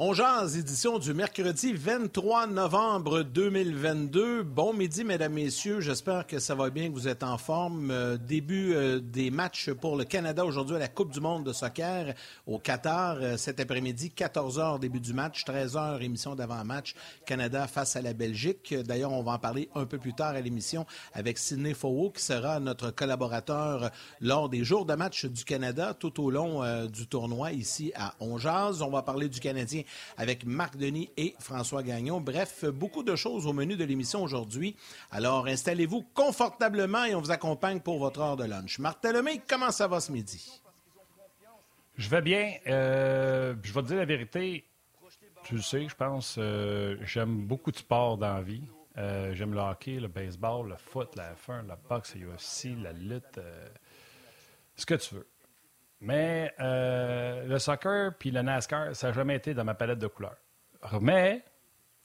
On édition du mercredi 23 novembre 2022. Bon midi, mesdames, messieurs. J'espère que ça va bien, que vous êtes en forme. Euh, début euh, des matchs pour le Canada aujourd'hui à la Coupe du monde de soccer au Qatar. Euh, cet après-midi, 14 h début du match, 13 h émission d'avant-match. Canada face à la Belgique. D'ailleurs, on va en parler un peu plus tard à l'émission avec Sidney Fowo, qui sera notre collaborateur lors des jours de match du Canada tout au long du tournoi ici à Onjaz. On va parler du Canadien avec Marc Denis et François Gagnon. Bref, beaucoup de choses au menu de l'émission aujourd'hui. Alors, installez-vous confortablement et on vous accompagne pour votre heure de lunch. Talomé, comment ça va ce midi? Je vais bien. Euh, je vais te dire la vérité. Tu le sais, je pense. Euh, j'aime beaucoup de sport dans la vie. Euh, j'aime le hockey, le baseball, le foot, la F1, la boxe, la UFC, la lutte. ce que tu veux. Mais euh, le soccer puis le NASCAR, ça n'a jamais été dans ma palette de couleurs. Mais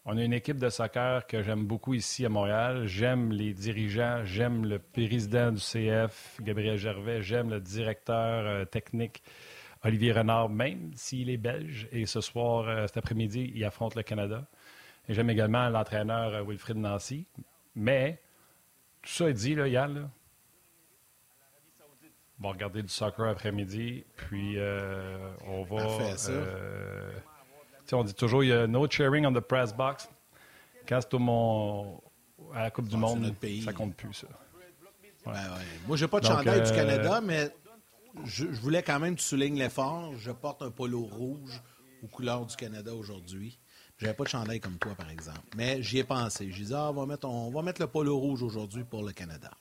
on a une équipe de soccer que j'aime beaucoup ici à Montréal. J'aime les dirigeants, j'aime le président du CF, Gabriel Gervais, j'aime le directeur euh, technique, Olivier Renard, même s'il est belge. Et ce soir, euh, cet après-midi, il affronte le Canada. J'aime également l'entraîneur Wilfrid Nancy. Mais tout ça est dit, là, on va regarder du soccer après-midi, puis euh, on va. Euh, on dit toujours il y a no cheering on the press box. Quand c'est mon, à la Coupe du Monde, pays. ça compte plus, ça. Ouais. Ben Moi, je n'ai pas de chandail du euh, Canada, mais je, voulais quand même que tu soulignes l'effort. Je porte un polo rouge aux couleurs du Canada aujourd'hui. Je n'avais pas de chandail comme toi, par exemple. Mais j'y ai pensé. J'ai dit, ah, on, va mettre, on va mettre le polo rouge aujourd'hui pour le Canada.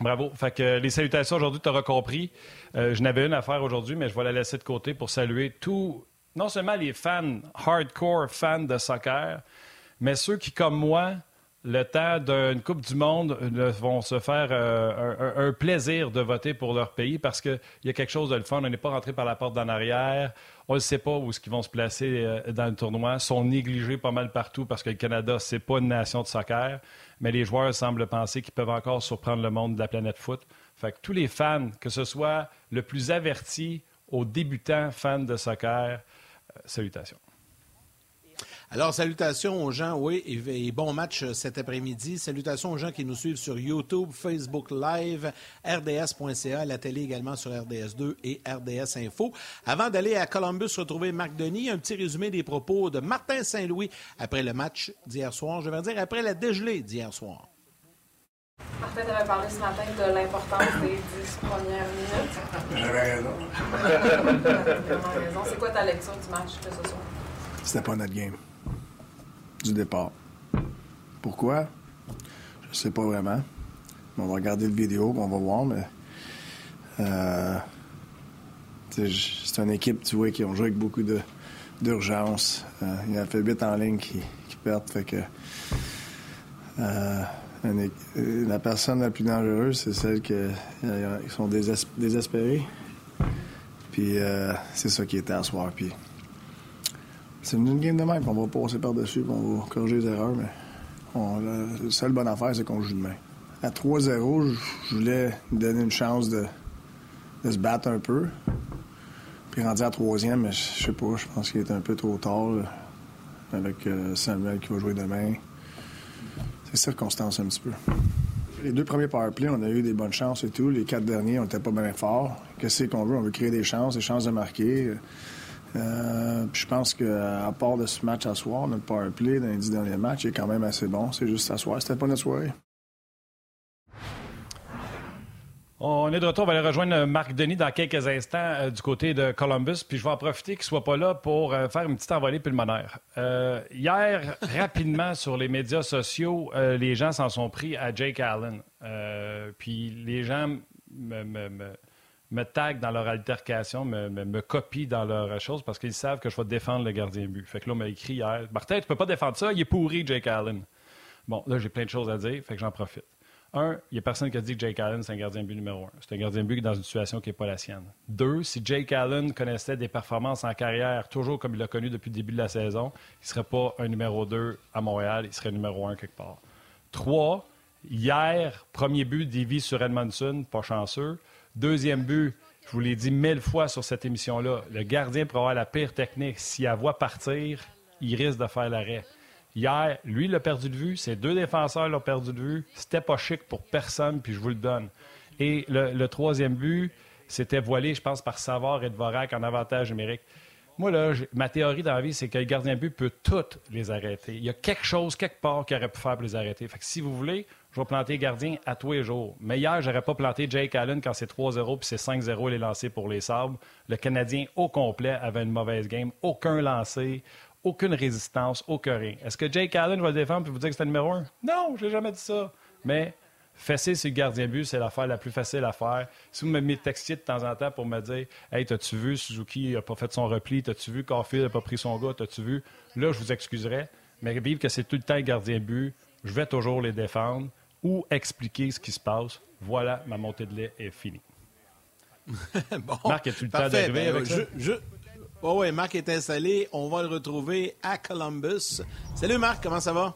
Bravo. Fait que les salutations aujourd'hui, tu auras compris. Euh, je n'avais une à faire aujourd'hui, mais je vais la laisser de côté pour saluer tous, non seulement les fans, hardcore fans de soccer, mais ceux qui, comme moi, le temps d'une Coupe du Monde, vont se faire euh, un, plaisir de voter pour leur pays parce qu'il y a quelque chose de le fun. On n'est pas rentré par la porte d'en arrière. On ne sait pas où ils vont se placer euh, dans le tournoi. Ils sont négligés pas mal partout parce que le Canada, c'est pas une nation de soccer mais les joueurs semblent penser qu'ils peuvent encore surprendre le monde de la planète foot. Fait que tous les fans, que ce soit le plus averti aux débutants fans de soccer, euh, salutations. Alors, salutations aux gens, oui, et, bon match euh, cet après-midi. Salutations aux gens qui nous suivent sur YouTube, Facebook Live, RDS.ca, la télé également sur RDS2 et RDS Info. Avant d'aller à Columbus retrouver Marc Denis, un petit résumé des propos de Martin Saint-Louis après le match d'hier soir, je vais dire après la dégelée d'hier soir. Martin, tu avais parlé ce matin de l'importance des dix premières minutes. J'avais raison. C'est quoi ta lecture du match de ce soir? C'était pas notre game du départ. Pourquoi? Je sais pas vraiment. On va regarder le vidéo, on va voir, mais. Euh, c'est une équipe, tu vois, qui ont joué avec beaucoup d'urgence. Euh, il y a fait 8 en ligne qui, perdent. Euh, la personne la plus dangereuse, c'est celle qui sont désespérés. Puis c'est ça qui était à soir. Puis c'est une game de même. On va passer par-dessus, on va corriger les erreurs, mais la seule bonne affaire, c'est qu'on joue demain. À 3-0, je voulais donner une chance de, se battre un peu. Puis rendu à troisième, mais je sais pas, je pense qu'il est un peu trop tard avec euh, Samuel qui va jouer demain. C'est circonstance un petit peu. Les deux premiers powerplays, on a eu des bonnes chances et tout. Les quatre derniers, on n'était pas bien forts. Qu'est-ce qu'on veut? On veut créer des chances, des chances de marquer. Euh, je pense qu'à part de ce match à soir, notre power play dans les dix derniers matchs est quand même assez bon. C'est juste à soir. C'était pas notre soirée. On est de retour. On va aller rejoindre Marc Denis dans quelques instants euh, du côté de Columbus. Puis je vais en profiter qu'il ne soit pas là pour euh, faire une petite envolée pulmonaire. hier, rapidement, sur les médias sociaux, les gens s'en sont pris à Jake Allen. puis les gens me, me taguent dans leur altercation, me, me, copient dans leur chose parce qu'ils savent que je vais défendre le gardien but. Fait que là, on m'a écrit hier Martin, tu peux pas défendre ça, il est pourri, Jake Allen. Bon, là, j'ai plein de choses à dire, fait que j'en profite. Un, il n'y a personne qui a dit que Jake Allen, c'est un gardien but numéro un. C'est un gardien but qui est dans une situation qui n'est pas la sienne. Deux, si Jake Allen connaissait des performances en carrière, toujours comme il l'a connu depuis le début de la saison, il ne serait pas un numéro deux à Montréal, il serait numéro un quelque part. Trois, hier, premier but d'Ivy sur Edmondson, pas chanceux. Deuxième but, Je vous l'ai dit mille fois sur cette émission-là. Le gardien pour avoir la pire technique. S'il la voit partir, il risque de faire l'arrêt. Hier, lui, il l'a perdu de vue. Ses deux défenseurs l'ont perdu de vue. C'était pas chic pour personne, puis je vous le donne. Et le, troisième but, c'était voilé, je pense, par Savard et Dvorak en avantage numérique. Moi, là, ma théorie dans la vie, c'est que le gardien de but peut toutes les arrêter. Il y a quelque chose, quelque part, qu'il aurait pu faire pour les arrêter. Fait que si vous voulez, je vais planter gardien à tous les jours. Mais hier, j'aurais pas planté Jake Allen quand c'est 3-0 puis c'est 5-0 les lancés pour les Sabres. Le Canadien au complet avait une mauvaise game. Aucun lancé, aucune résistance, aucun rien. Est-ce que Jake Allen va le défendre et vous dire que c'est le numéro un? Non, je n'ai jamais dit ça. Mais fesser sur le gardien but, c'est l'affaire la plus facile à faire. Si vous me textiez de temps en temps pour me dire Hey, t'as-tu vu Suzuki n'a pas fait son repli, t'as-tu vu Caulfield n'a pas pris son gars, t'as-tu vu Là, je vous excuserais. Mais vivre que c'est tout le temps le gardien but, je vais toujours les défendre ou expliquer ce qui se passe. Voilà, ma montée de lait est finie. bon, Marc, as-tu le temps d'arriver ben, avec ça? Oh oui, Marc est installé. On va le retrouver à Columbus. Salut Marc, comment ça va?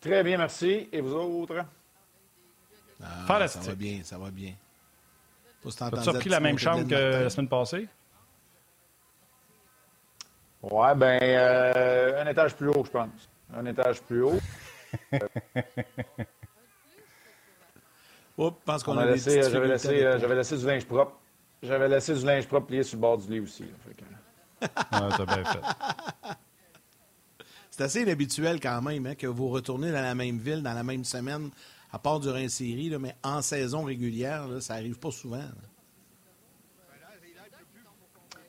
Très bien, merci. Et vous autres? Ah, ça va bien, ça va bien. As-tu pris la même chambre que la semaine passée? Ouais, ben, euh, un étage plus haut, je pense. Un étage plus haut. Oups, pense qu'on a laissé, J'avais laissé, euh, j'avais laissé du linge propre. J'avais laissé du linge propre plié sur le bord du lit aussi. ah, t'as bien fait. C'est assez inhabituel quand même hein, que vous retournez dans la même ville, dans la même semaine, à part durant une série, mais en saison régulière, ça n'arrive pas souvent.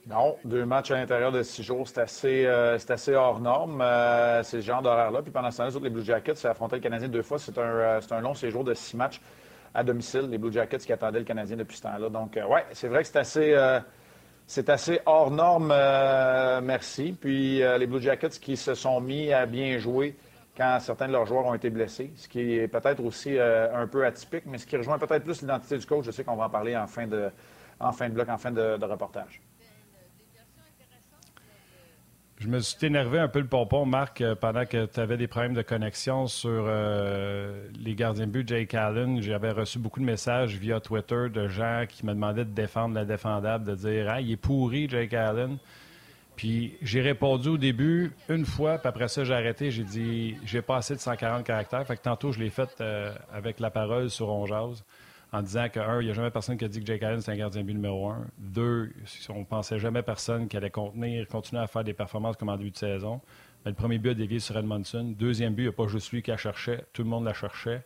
Non, deux matchs à l'intérieur de six jours, c'est assez, euh, hors norme. Euh, c'est ce genre d'horaire-là. Puis pendant ce temps-là, les Blue Jackets, c'est affronté le Canadien deux fois. C'est un, euh, un long séjour de six matchs à domicile. Les Blue Jackets qui attendaient le Canadien depuis ce temps-là. Donc, ouais, c'est vrai que c'est assez, c'est assez hors norme, merci. Puis les Blue Jackets qui se sont mis à bien jouer quand certains de leurs joueurs ont été blessés, ce qui est peut-être aussi un peu atypique, mais ce qui rejoint peut-être plus l'identité du coach. Je sais qu'on va en parler en fin de, en fin de bloc, en fin de reportage. Je me suis énervé un peu le pompon, Marc, euh, pendant que tu avais des problèmes de connexion sur euh, les gardiens de but Jake Allen. J'avais reçu beaucoup de messages via Twitter de gens qui me demandaient de défendre la défendable, de dire Ah, il est pourri, Jake Allen. Puis j'ai répondu au début une fois, puis après ça, j'ai arrêté. J'ai dit J'ai pas assez de 140 caractères. Fait que tantôt, je l'ai fait euh, avec la parole sur On en disant que, un, il n'y a jamais personne qui a dit que Jake Allen, c'est un gardien but numéro un. Deux, on ne pensait jamais personne qui allait contenir, continuer à faire des performances comme en début de saison. Mais le premier but a dévié sur Edmondson. Deuxième but, il n'y a pas juste lui qui la cherchait, tout le monde la cherchait.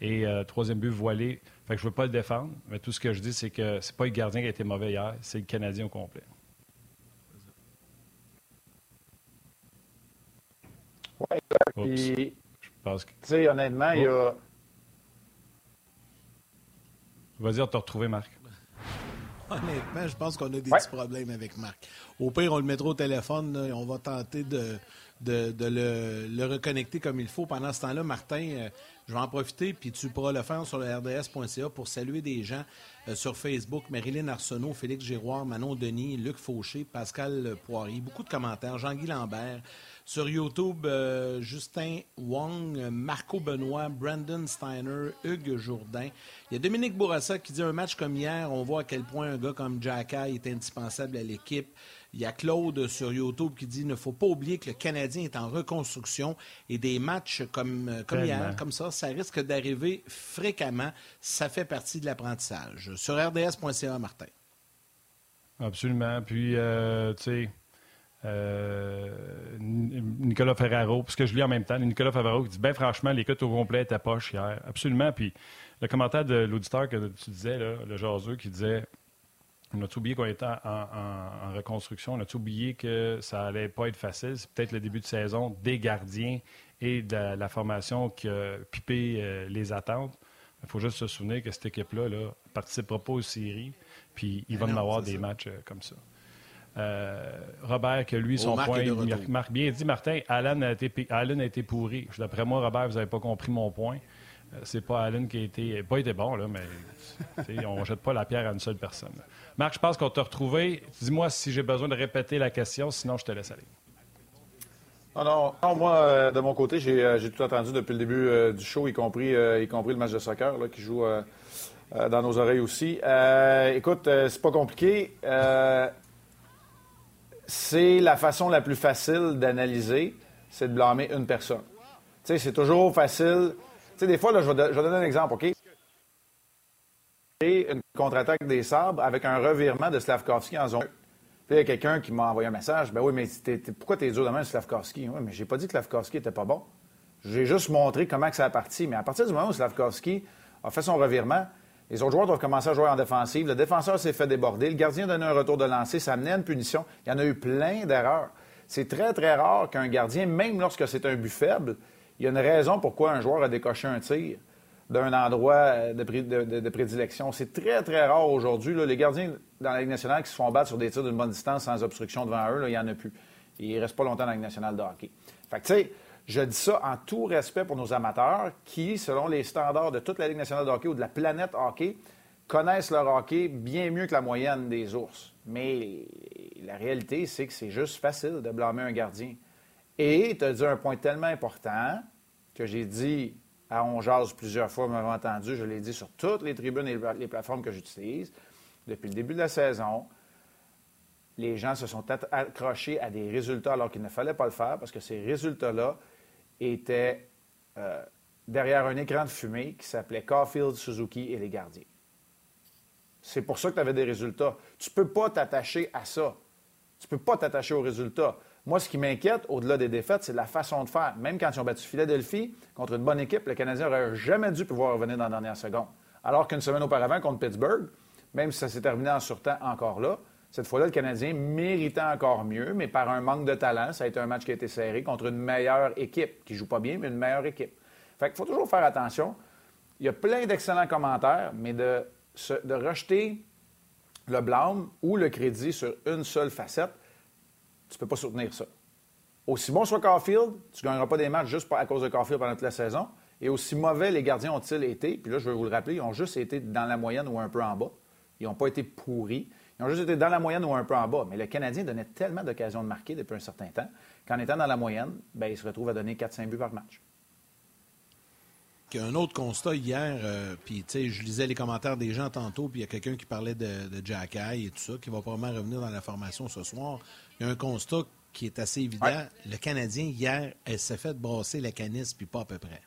Et euh, troisième but, voilé. Fait que je ne veux pas le défendre, mais tout ce que je dis, c'est que c'est pas le gardien qui a été mauvais hier, c'est le Canadien au complet. Oui, puis, je pense que... Tu sais, honnêtement, il y a Vas-y, on t'a retrouvé, Marc. Honnêtement, je pense qu'on a des petits problèmes avec Marc. Au pire, on le mettra au téléphone et on va tenter de, de, le, reconnecter comme il faut. Pendant ce temps-là, Martin, euh, je vais en profiter, puis tu pourras le faire sur le rds.ca pour saluer des gens euh, sur Facebook. Marilyn Arsenault, Félix Giroir, Manon Denis, Luc Fauché, Pascal Poirier. Beaucoup de commentaires. Jean-Guy Lambert. Sur YouTube, euh, Justin Wong, Marco Benoît, Brandon Steiner, Hugues Jourdain. Il y a Dominique Bourassa qui dit un match comme hier, on voit à quel point un gars comme Jacka est indispensable à l'équipe. Il y a Claude sur YouTube qui dit ne faut pas oublier que le Canadien est en reconstruction et des matchs comme, euh, comme hier, comme ça, ça risque d'arriver fréquemment. Ça fait partie de l'apprentissage. Sur rds.ca, Martin. Absolument. Puis, euh, tu sais, Nicolas Ferraro, parce que je lis en même temps, Nicolas Ferraro qui dit ben franchement, l'écoute au complet était poche hier. Absolument. Puis le commentaire de l'auditeur que tu disais, le jaseux, qui disait on a oublié qu'on était en, reconstruction, on a oublié que ça allait pas être facile? C'est peut-être le début de saison des gardiens et de la, formation qui a pipé euh, les attentes. Il faut juste se souvenir que cette équipe-là ne participera pas aux séries, puis il va en avoir des matchs euh, comme ça. Euh, Robert, que lui, son point, il marque bien dit, Martin, Allen a été, Allen a été pourri. D'après moi, Robert, vous n'avez pas compris mon point. Euh, c'est pas Allen qui a été, pas été bon, là, mais on ne jette pas la pierre à une seule personne. Marc, je pense qu'on t'a retrouvé. Dis-moi si j'ai besoin de répéter la question, sinon je te laisse aller. Non, non, moi, euh, de mon côté, j'ai tout entendu depuis le début du show, y compris, y compris le match de soccer qui joue dans nos oreilles aussi. écoute, c'est pas compliqué. C'est la façon la plus facile d'analyser, c'est de blâmer une personne. Tu sais, c'est toujours facile. Tu sais, des fois, là, je, vais, donner un exemple, OK? une contre-attaque des sabres avec un revirement de Slavkovski en zone. Puis il y a quelqu'un qui m'a envoyé un message. Ben oui, mais pourquoi t'es dur de Slavkovski? Oui, mais j'ai pas dit que Slavkovski était pas bon. J'ai juste montré comment que ça a parti. Mais à partir du moment où Slavkovski a fait son revirement, les autres joueurs doivent commencer à jouer en défensive. Le défenseur s'est fait déborder. Le gardien a un retour de lancer. Ça amenait une punition. Il y en a eu plein d'erreurs. C'est très, très rare qu'un gardien, même lorsque c'est un but faible, il y a une raison pourquoi un joueur a décoché un tir d'un endroit de, prédilection. C'est très, très rare aujourd'hui. Les gardiens dans la Ligue nationale qui se font battre sur des tirs d'une bonne distance sans obstruction devant eux, il n'y en a plus. Il ne reste pas longtemps dans la Ligue nationale de hockey. Fait je dis ça en tout respect pour nos amateurs qui, selon les standards de toute la Ligue nationale de hockey ou de la planète hockey, connaissent leur hockey bien mieux que la moyenne des ours. Mais la réalité, c'est que c'est juste facile de blâmer un gardien. Et tu as dit un point tellement important que j'ai dit à On plusieurs fois, vous m'avez entendu, je l'ai dit sur toutes les tribunes et les plateformes que j'utilise. Depuis le début de la saison, les gens se sont accrochés à des résultats alors qu'il ne fallait pas le faire parce que ces résultats-là étaient euh, derrière un écran de fumée qui s'appelait Caulfield, Suzuki et les gardiens. C'est pour ça que tu avais des résultats. Tu ne peux pas t'attacher à ça. Tu ne peux pas t'attacher aux résultats. Moi, ce qui m'inquiète, au-delà des défaites, c'est la façon de faire. Même quand ils ont battu Philadelphie contre une bonne équipe, le Canadien n'aurait jamais dû pouvoir revenir dans la dernière seconde. Alors qu'une semaine auparavant, contre Pittsburgh, même si ça s'est terminé en surtemps encore là, cette fois-là, le Canadien méritait encore mieux, mais par un manque de talent, ça a été un match qui a été serré contre une meilleure équipe, qui joue pas bien, mais une meilleure équipe. Fait qu'il faut toujours faire attention. Il y a plein d'excellents commentaires, mais de, rejeter le blâme ou le crédit sur une seule facette, tu peux pas soutenir ça. Aussi bon soit Caulfield, tu ne gagneras pas des matchs juste à cause de Caulfield pendant toute la saison. Et aussi mauvais les gardiens ont-ils été, puis là, je vais vous le rappeler, ils ont juste été dans la moyenne ou un peu en bas. Ils n'ont pas été pourris. Ils ont juste été dans la moyenne ou un peu en bas. Mais le Canadien donnait tellement d'occasions de marquer depuis un certain temps qu'en étant dans la moyenne, bien, il se retrouve à donner 4-5 buts par match. Il y a un autre constat hier, euh, puis tu sais, je lisais les commentaires des gens tantôt, puis il y a quelqu'un qui parlait de, de Jack et tout ça, qui va probablement revenir dans la formation ce soir il y a un constat qui est assez évident. Le Canadien, hier, elle s'est fait brasser la canisse, puis pas à peu près.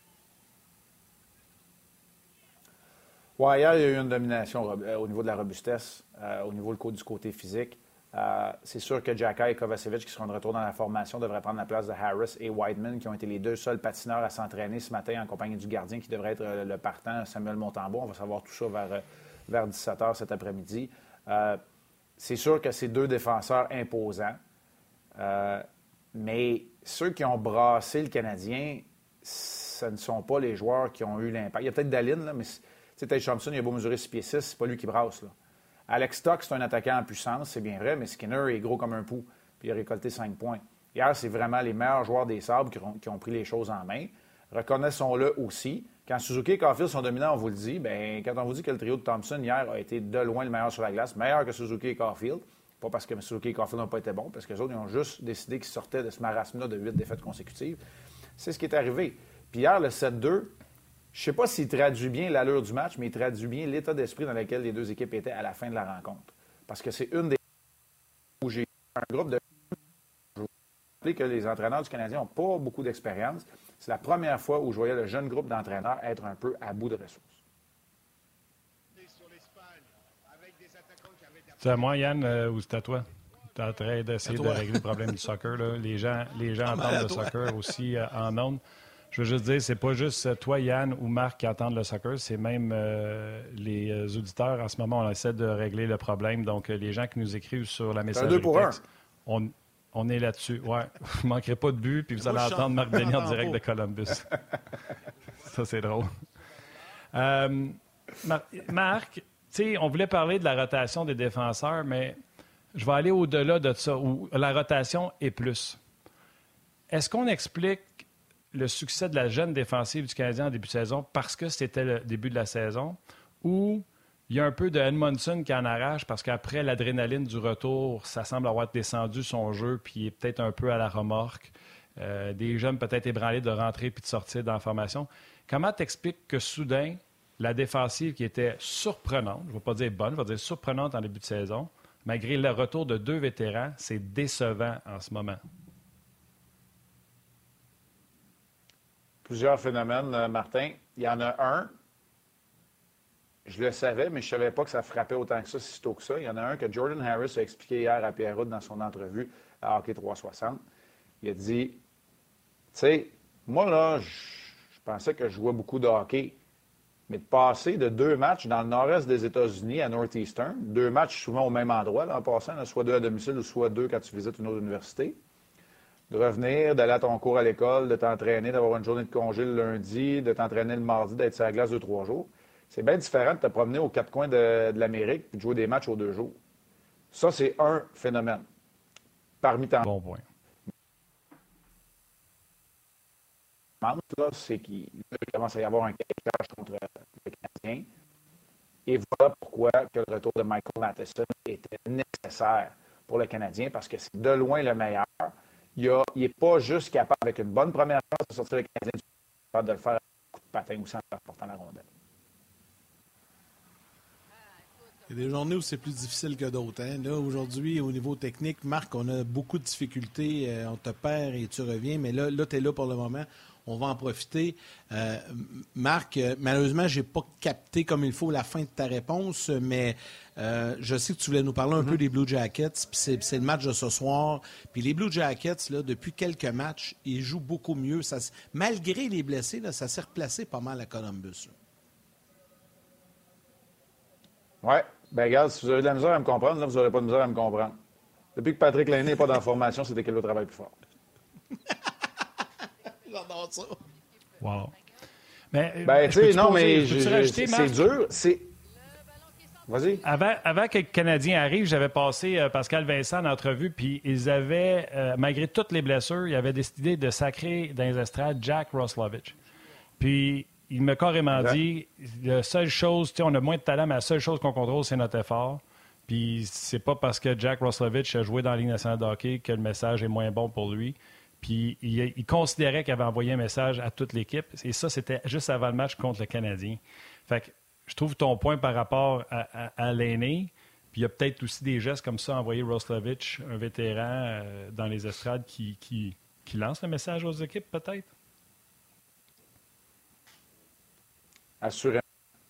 Oui, hier, il y a eu une domination euh, au niveau de la robustesse, euh, au niveau du côté physique. Euh, c'est sûr que Jacka et Kovacevic, qui seront de retour dans la formation, devraient prendre la place de Harris et Whiteman, qui ont été les deux seuls patineurs à s'entraîner ce matin en compagnie du gardien, qui devrait être le partant, Samuel Montembeau. On va savoir tout ça vers, vers 17 h cet après-midi c'est sûr que c'est deux défenseurs imposants. Mais ceux qui ont brassé le Canadien, ce ne sont pas les joueurs qui ont eu l'impact. Il y a peut-être Dalin, là, mais Tate Thompson, il a beau mesurer 6 pieds 6, c'est pas lui qui brasse. Alex Stock, c'est un attaquant en puissance, c'est bien vrai, mais Skinner est gros comme un pou, puis il a récolté 5 points. Hier, c'est vraiment les meilleurs joueurs des Sabres qui ont pris les choses en main. Reconnaissons-le aussi. Quand Suzuki et Caulfield sont dominants, on vous le dit, bien, quand on vous dit que le trio de Thompson hier a été de loin le meilleur sur la glace, meilleur que Suzuki et Caulfield, pas parce que Suzuki et Caulfield n'ont pas été bons, parce que les autres, ils ont juste décidé qu'ils sortaient de ce marasme-là de huit défaites consécutives. C'est ce qui est arrivé. Puis hier, le 7-2, je ne sais pas s'il traduit bien l'allure du match, mais il traduit bien l'état d'esprit dans lequel les deux équipes étaient à la fin de la rencontre. Parce que c'est une des où j'ai un groupe de. Je vous que les entraîneurs du Canadien n'ont pas beaucoup d'expérience. C'est la première fois où je voyais le jeune groupe d'entraîneurs être un peu à bout de ressources. C'est à moi, Yann, euh, ou c'est à toi? Tu es en train d'essayer de régler le problème du soccer. Là. Les gens, les gens entendent le soccer aussi euh, en ondes. Je veux juste dire, c'est pas juste euh, toi, Yann, ou Marc qui entendent le soccer, c'est même les auditeurs. En ce moment, on essaie de régler le problème. Donc, les gens qui nous écrivent sur la messagerie texte, on, on est là-dessus. Ouais. Vous ne manquerez pas de but, puis vous allez entendre Marc Denis en direct de Columbus. Ça, c'est drôle. Euh, Marc, on voulait parler de la rotation des défenseurs, mais je vais aller au-delà de ça, où la rotation est plus. Est-ce qu'on explique le succès de la jeune défensive du Canadien en début de saison parce que c'était le début de la saison ou il y a un peu de Edmondson qui en arrache parce qu'après l'adrénaline du retour, ça semble avoir descendu son jeu, puis il est peut-être un peu à la remorque. Euh, des jeunes peut-être ébranlés de rentrer puis de sortir dans la formation. Comment t'expliques que soudain, la défensive qui était surprenante, je ne vais pas dire bonne, je vais dire surprenante en début de saison, malgré le retour de deux vétérans, c'est décevant en ce moment? Plusieurs phénomènes, euh, Martin. Il y en a un, je le savais, mais je ne savais pas que ça frappait autant que ça, si tôt que ça. Il y en a un que Jordan Harris a expliqué hier à Pierre dans son entrevue à Hockey 360. Il a dit, tu sais, moi, là, je pensais que je jouais beaucoup de hockey, mais de passer de deux matchs dans le nord-est des États-Unis à Northeastern, deux matchs souvent au même endroit, là, en passant, soit deux à domicile ou soit deux quand tu visites une autre université, de revenir, d'aller à ton cours à l'école, de t'entraîner, d'avoir une journée de congé le lundi, de t'entraîner le mardi, d'être sur la glace deux, trois jours. C'est bien différent de te promener aux quatre coins de, l'Amérique et de jouer des matchs aux deux jours. Ça, c'est un phénomène. Parmi tant Bon point. c'est qu'il commence à y avoir un cache contre le Canadien. Et voilà pourquoi que le retour de Michael Matheson était nécessaire pour le Canadien, parce que c'est de loin le meilleur il n'est pas juste capable, avec une bonne première chance, de sortir le Canadien du de le faire un coup de patin aussi en portant la rondelle. Il y a des journées où c'est plus difficile que d'autres. Hein. Là, aujourd'hui, au niveau technique, Marc, on a beaucoup de difficultés. Euh, on te perd et tu reviens, mais là, là tu es là pour le moment on va en profiter. Euh, Marc, euh, malheureusement, je n'ai pas capté comme il faut la fin de ta réponse, mais euh, je sais que tu voulais nous parler un peu mhm. des Blue Jackets, c'est, le match de ce soir. Puis les Blue Jackets, là, depuis quelques matchs, ils jouent beaucoup mieux. Ça, malgré les blessés, ça s'est replacé pas mal à Columbus. Oui. Ben regarde, si vous avez de la misère à me comprendre, là, vous n'aurez pas de misère à me comprendre. Depuis que Patrick Lainé n'est pas dans la formation, c'est qu'elle le travail plus fort. J'adore ça. Wow. Mais, euh, ben, tu sais, non, mais c'est dur. C'est. Vas-y. Avant, avant, que le Canadien arrive, j'avais passé euh, Pascal Vincent en entrevue, puis ils avaient, euh, malgré toutes les blessures, ils avaient décidé de sacrer dans les estrades Jack Roslovich. Puis il m'a carrément dit la seule chose, on a moins de talent, mais la seule chose qu'on contrôle, c'est notre effort. Puis c'est pas parce que Jack Roslovich a joué dans la Ligue nationale de hockey que le message est moins bon pour lui. Puis il, considérait qu'il avait envoyé un message à toute l'équipe. Et ça, c'était juste avant le match contre le Canadien. Fait que je trouve ton point par rapport à, l'aîné. Puis il y a peut-être aussi des gestes comme ça envoyé Roslovich, un vétéran euh, dans les estrades, qui, qui, lance le message aux équipes, peut-être? Assurément.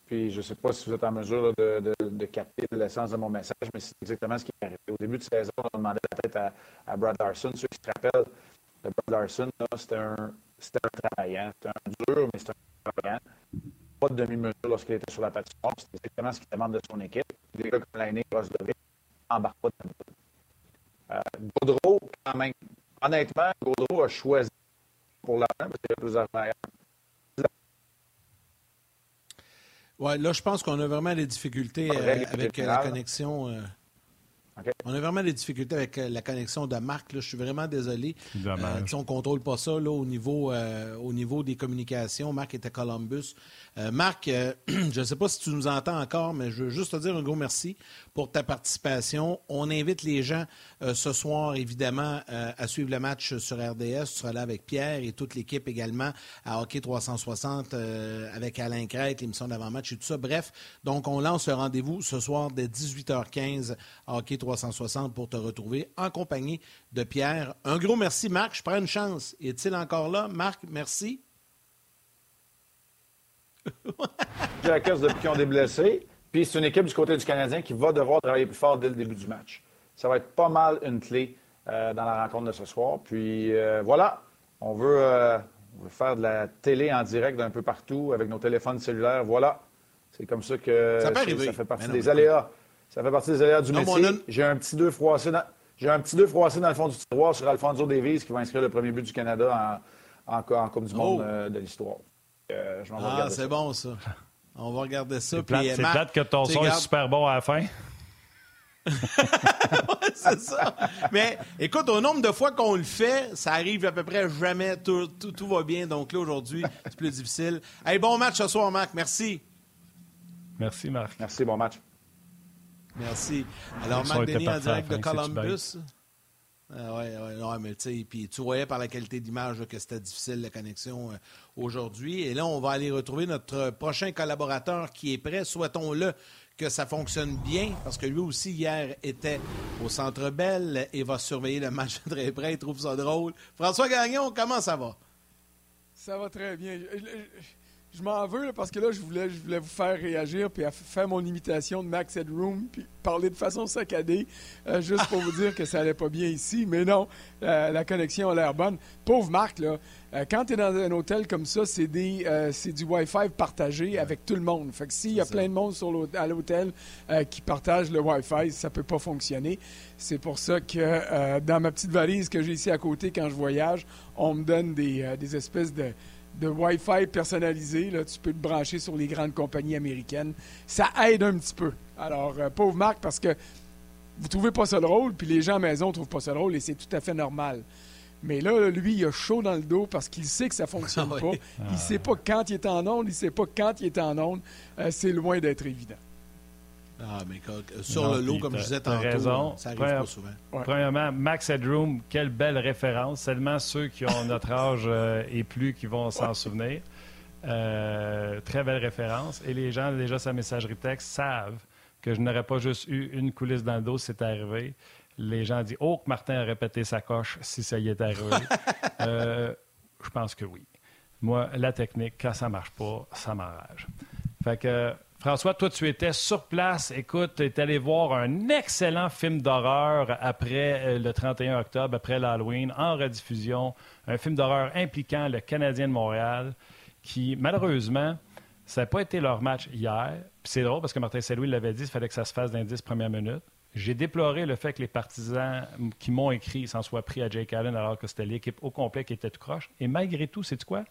Puis je ne sais pas si vous êtes en mesure de, de, capter l'essence de mon message, mais c'est exactement ce qui est arrivé. Au début de saison, on demandait la tête à, à Brad Larson. Ceux qui se rappellent, le Brad Larson, c'était un, un travaillant. C'était un dur, mais c'était un travaillant. Pas de demi-mesure lorsqu'il était sur la patinoire. C'est exactement ce qu'il demande de son équipe. Des gars comme l'année Roslovic n'embarquent pas dans euh, Gaudreau, quand même. Honnêtement, Gaudreau a choisi pour l'argent parce qu'il y a plusieurs meilleurs. Oui, là, je pense qu'on a vraiment des difficultés euh, avec la connexion. Euh, on a vraiment des difficultés avec euh, la connexion de Marc. Je suis vraiment désolé. Euh, on ne contrôle pas ça au, niveau, euh, au niveau des communications. Marc est à Columbus. Marc, je ne sais pas si tu nous entends encore, mais je veux juste te dire un gros merci pour ta participation. On invite les gens ce soir, évidemment, à suivre le match sur RDS. Tu seras là avec Pierre et toute l'équipe également à Hockey 360 avec Alain Crête, l'émission d'avant-match et tout ça. Bref, donc on lance le rendez-vous ce soir dès 18h15 à Hockey 360 360 pour te retrouver en compagnie de Pierre. Un gros merci, Marc. Je prends une chance. Est-il encore là? Marc, merci. caisse depuis qu'ils ont des blessés. Puis c'est une équipe du côté du Canadien qui va devoir travailler plus fort dès le début du match. Ça va être pas mal une clé euh, dans la rencontre de ce soir. Puis euh, voilà, on veut, euh, on veut, faire de la télé en direct d'un peu partout avec nos téléphones cellulaires. Voilà. C'est comme ça que ça, ça fait partie des aléas ça fait partie des aléas du métier. J'ai un petit deux froissé dans... J'ai un petit deux froissé dans le fond du tiroir sur Alfonso Davies qui va inscrire le premier but du Canada en, en, Coupe du Monde oh. euh, de l'histoire. Euh, ah, c'est bon ça. On va regarder ça. C'est plate, que ton son est super bon à la fin. c'est ça. Mais écoute, au nombre de fois qu'on le fait, ça arrive à peu près jamais. Tout, tout va bien. Donc là, aujourd'hui, c'est plus difficile. Hey, bon match ce soir, Marc. Merci. Merci, Marc. Merci, bon match. Merci. Alors, Marc Denis en direct de Columbus. Ah ouais, ouais, mais puis tu voyais par la qualité d'image que c'était difficile la connexion euh, aujourd'hui. Et là, on va aller retrouver notre prochain collaborateur qui est prêt. Souhaitons-le que ça fonctionne bien, parce que lui aussi, hier, était au Centre Bell et va surveiller le match très près. Il trouve ça drôle. François Gagnon, comment ça va? Ça va très bien je m'en veux parce que là, je voulais, je voulais vous faire réagir puis faire mon imitation de Max Headroom puis parler de façon saccadée euh, juste pour vous dire que ça allait pas bien ici. Mais non, euh, la connexion a l'air bonne. Pauvre Marc, là, euh, quand tu es dans un hôtel comme ça, c'est du Wi-Fi partagé avec tout le monde. Fait que s'il y a plein de monde sur à l'hôtel qui partage le Wi-Fi, ça peut pas fonctionner. C'est pour ça que dans ma petite valise que j'ai ici à côté quand je voyage, on me donne des, des espèces de de Wi-Fi personnalisé. Là, tu peux te brancher sur les grandes compagnies américaines. Ça aide un petit peu. Alors, euh, pauvre Marc, parce que vous trouvez pas ça drôle, puis les gens à la maison trouvent pas ça drôle, et c'est tout à fait normal. Mais là, lui, il a chaud dans le dos parce qu'il sait que ça fonctionne ah pas. Il sait pas quand il est en onde, il sait pas quand il est en onde. Euh, c'est loin d'être évident. Ah, mais sur le lot, comme je disais tantôt, raison. ça arrive pas souvent. Premièrement, Max Headroom, quelle belle référence. Seulement ceux qui ont notre âge euh, et plus qui vont s'en souvenir. Euh, très belle référence. Et les gens, déjà, sa messagerie texte, savent que je n'aurais pas juste eu une coulisse dans le dos si c'est arrivé. Les gens disent Oh, que Martin a répété sa coche si ça y est arrivé. Euh, je pense que oui. Moi, la technique, quand ça marche pas, ça m'enrage. Fait que François, toi, tu étais sur place. Écoute, tu es allé voir un excellent film d'horreur après euh, le 31 octobre, après l'Halloween, en rediffusion. Un film d'horreur impliquant le Canadien de Montréal, qui, malheureusement, ça n'a pas été leur match hier. C'est drôle parce que Martin Saint-Louis l'avait dit, il fallait que ça se fasse dans les 10 premières. J'ai déploré le fait que les partisans qui m'ont écrit s'en soient pris à Jake Allen alors que c'était l'équipe au complet qui était tout croche. Et malgré tout, c'est quoi?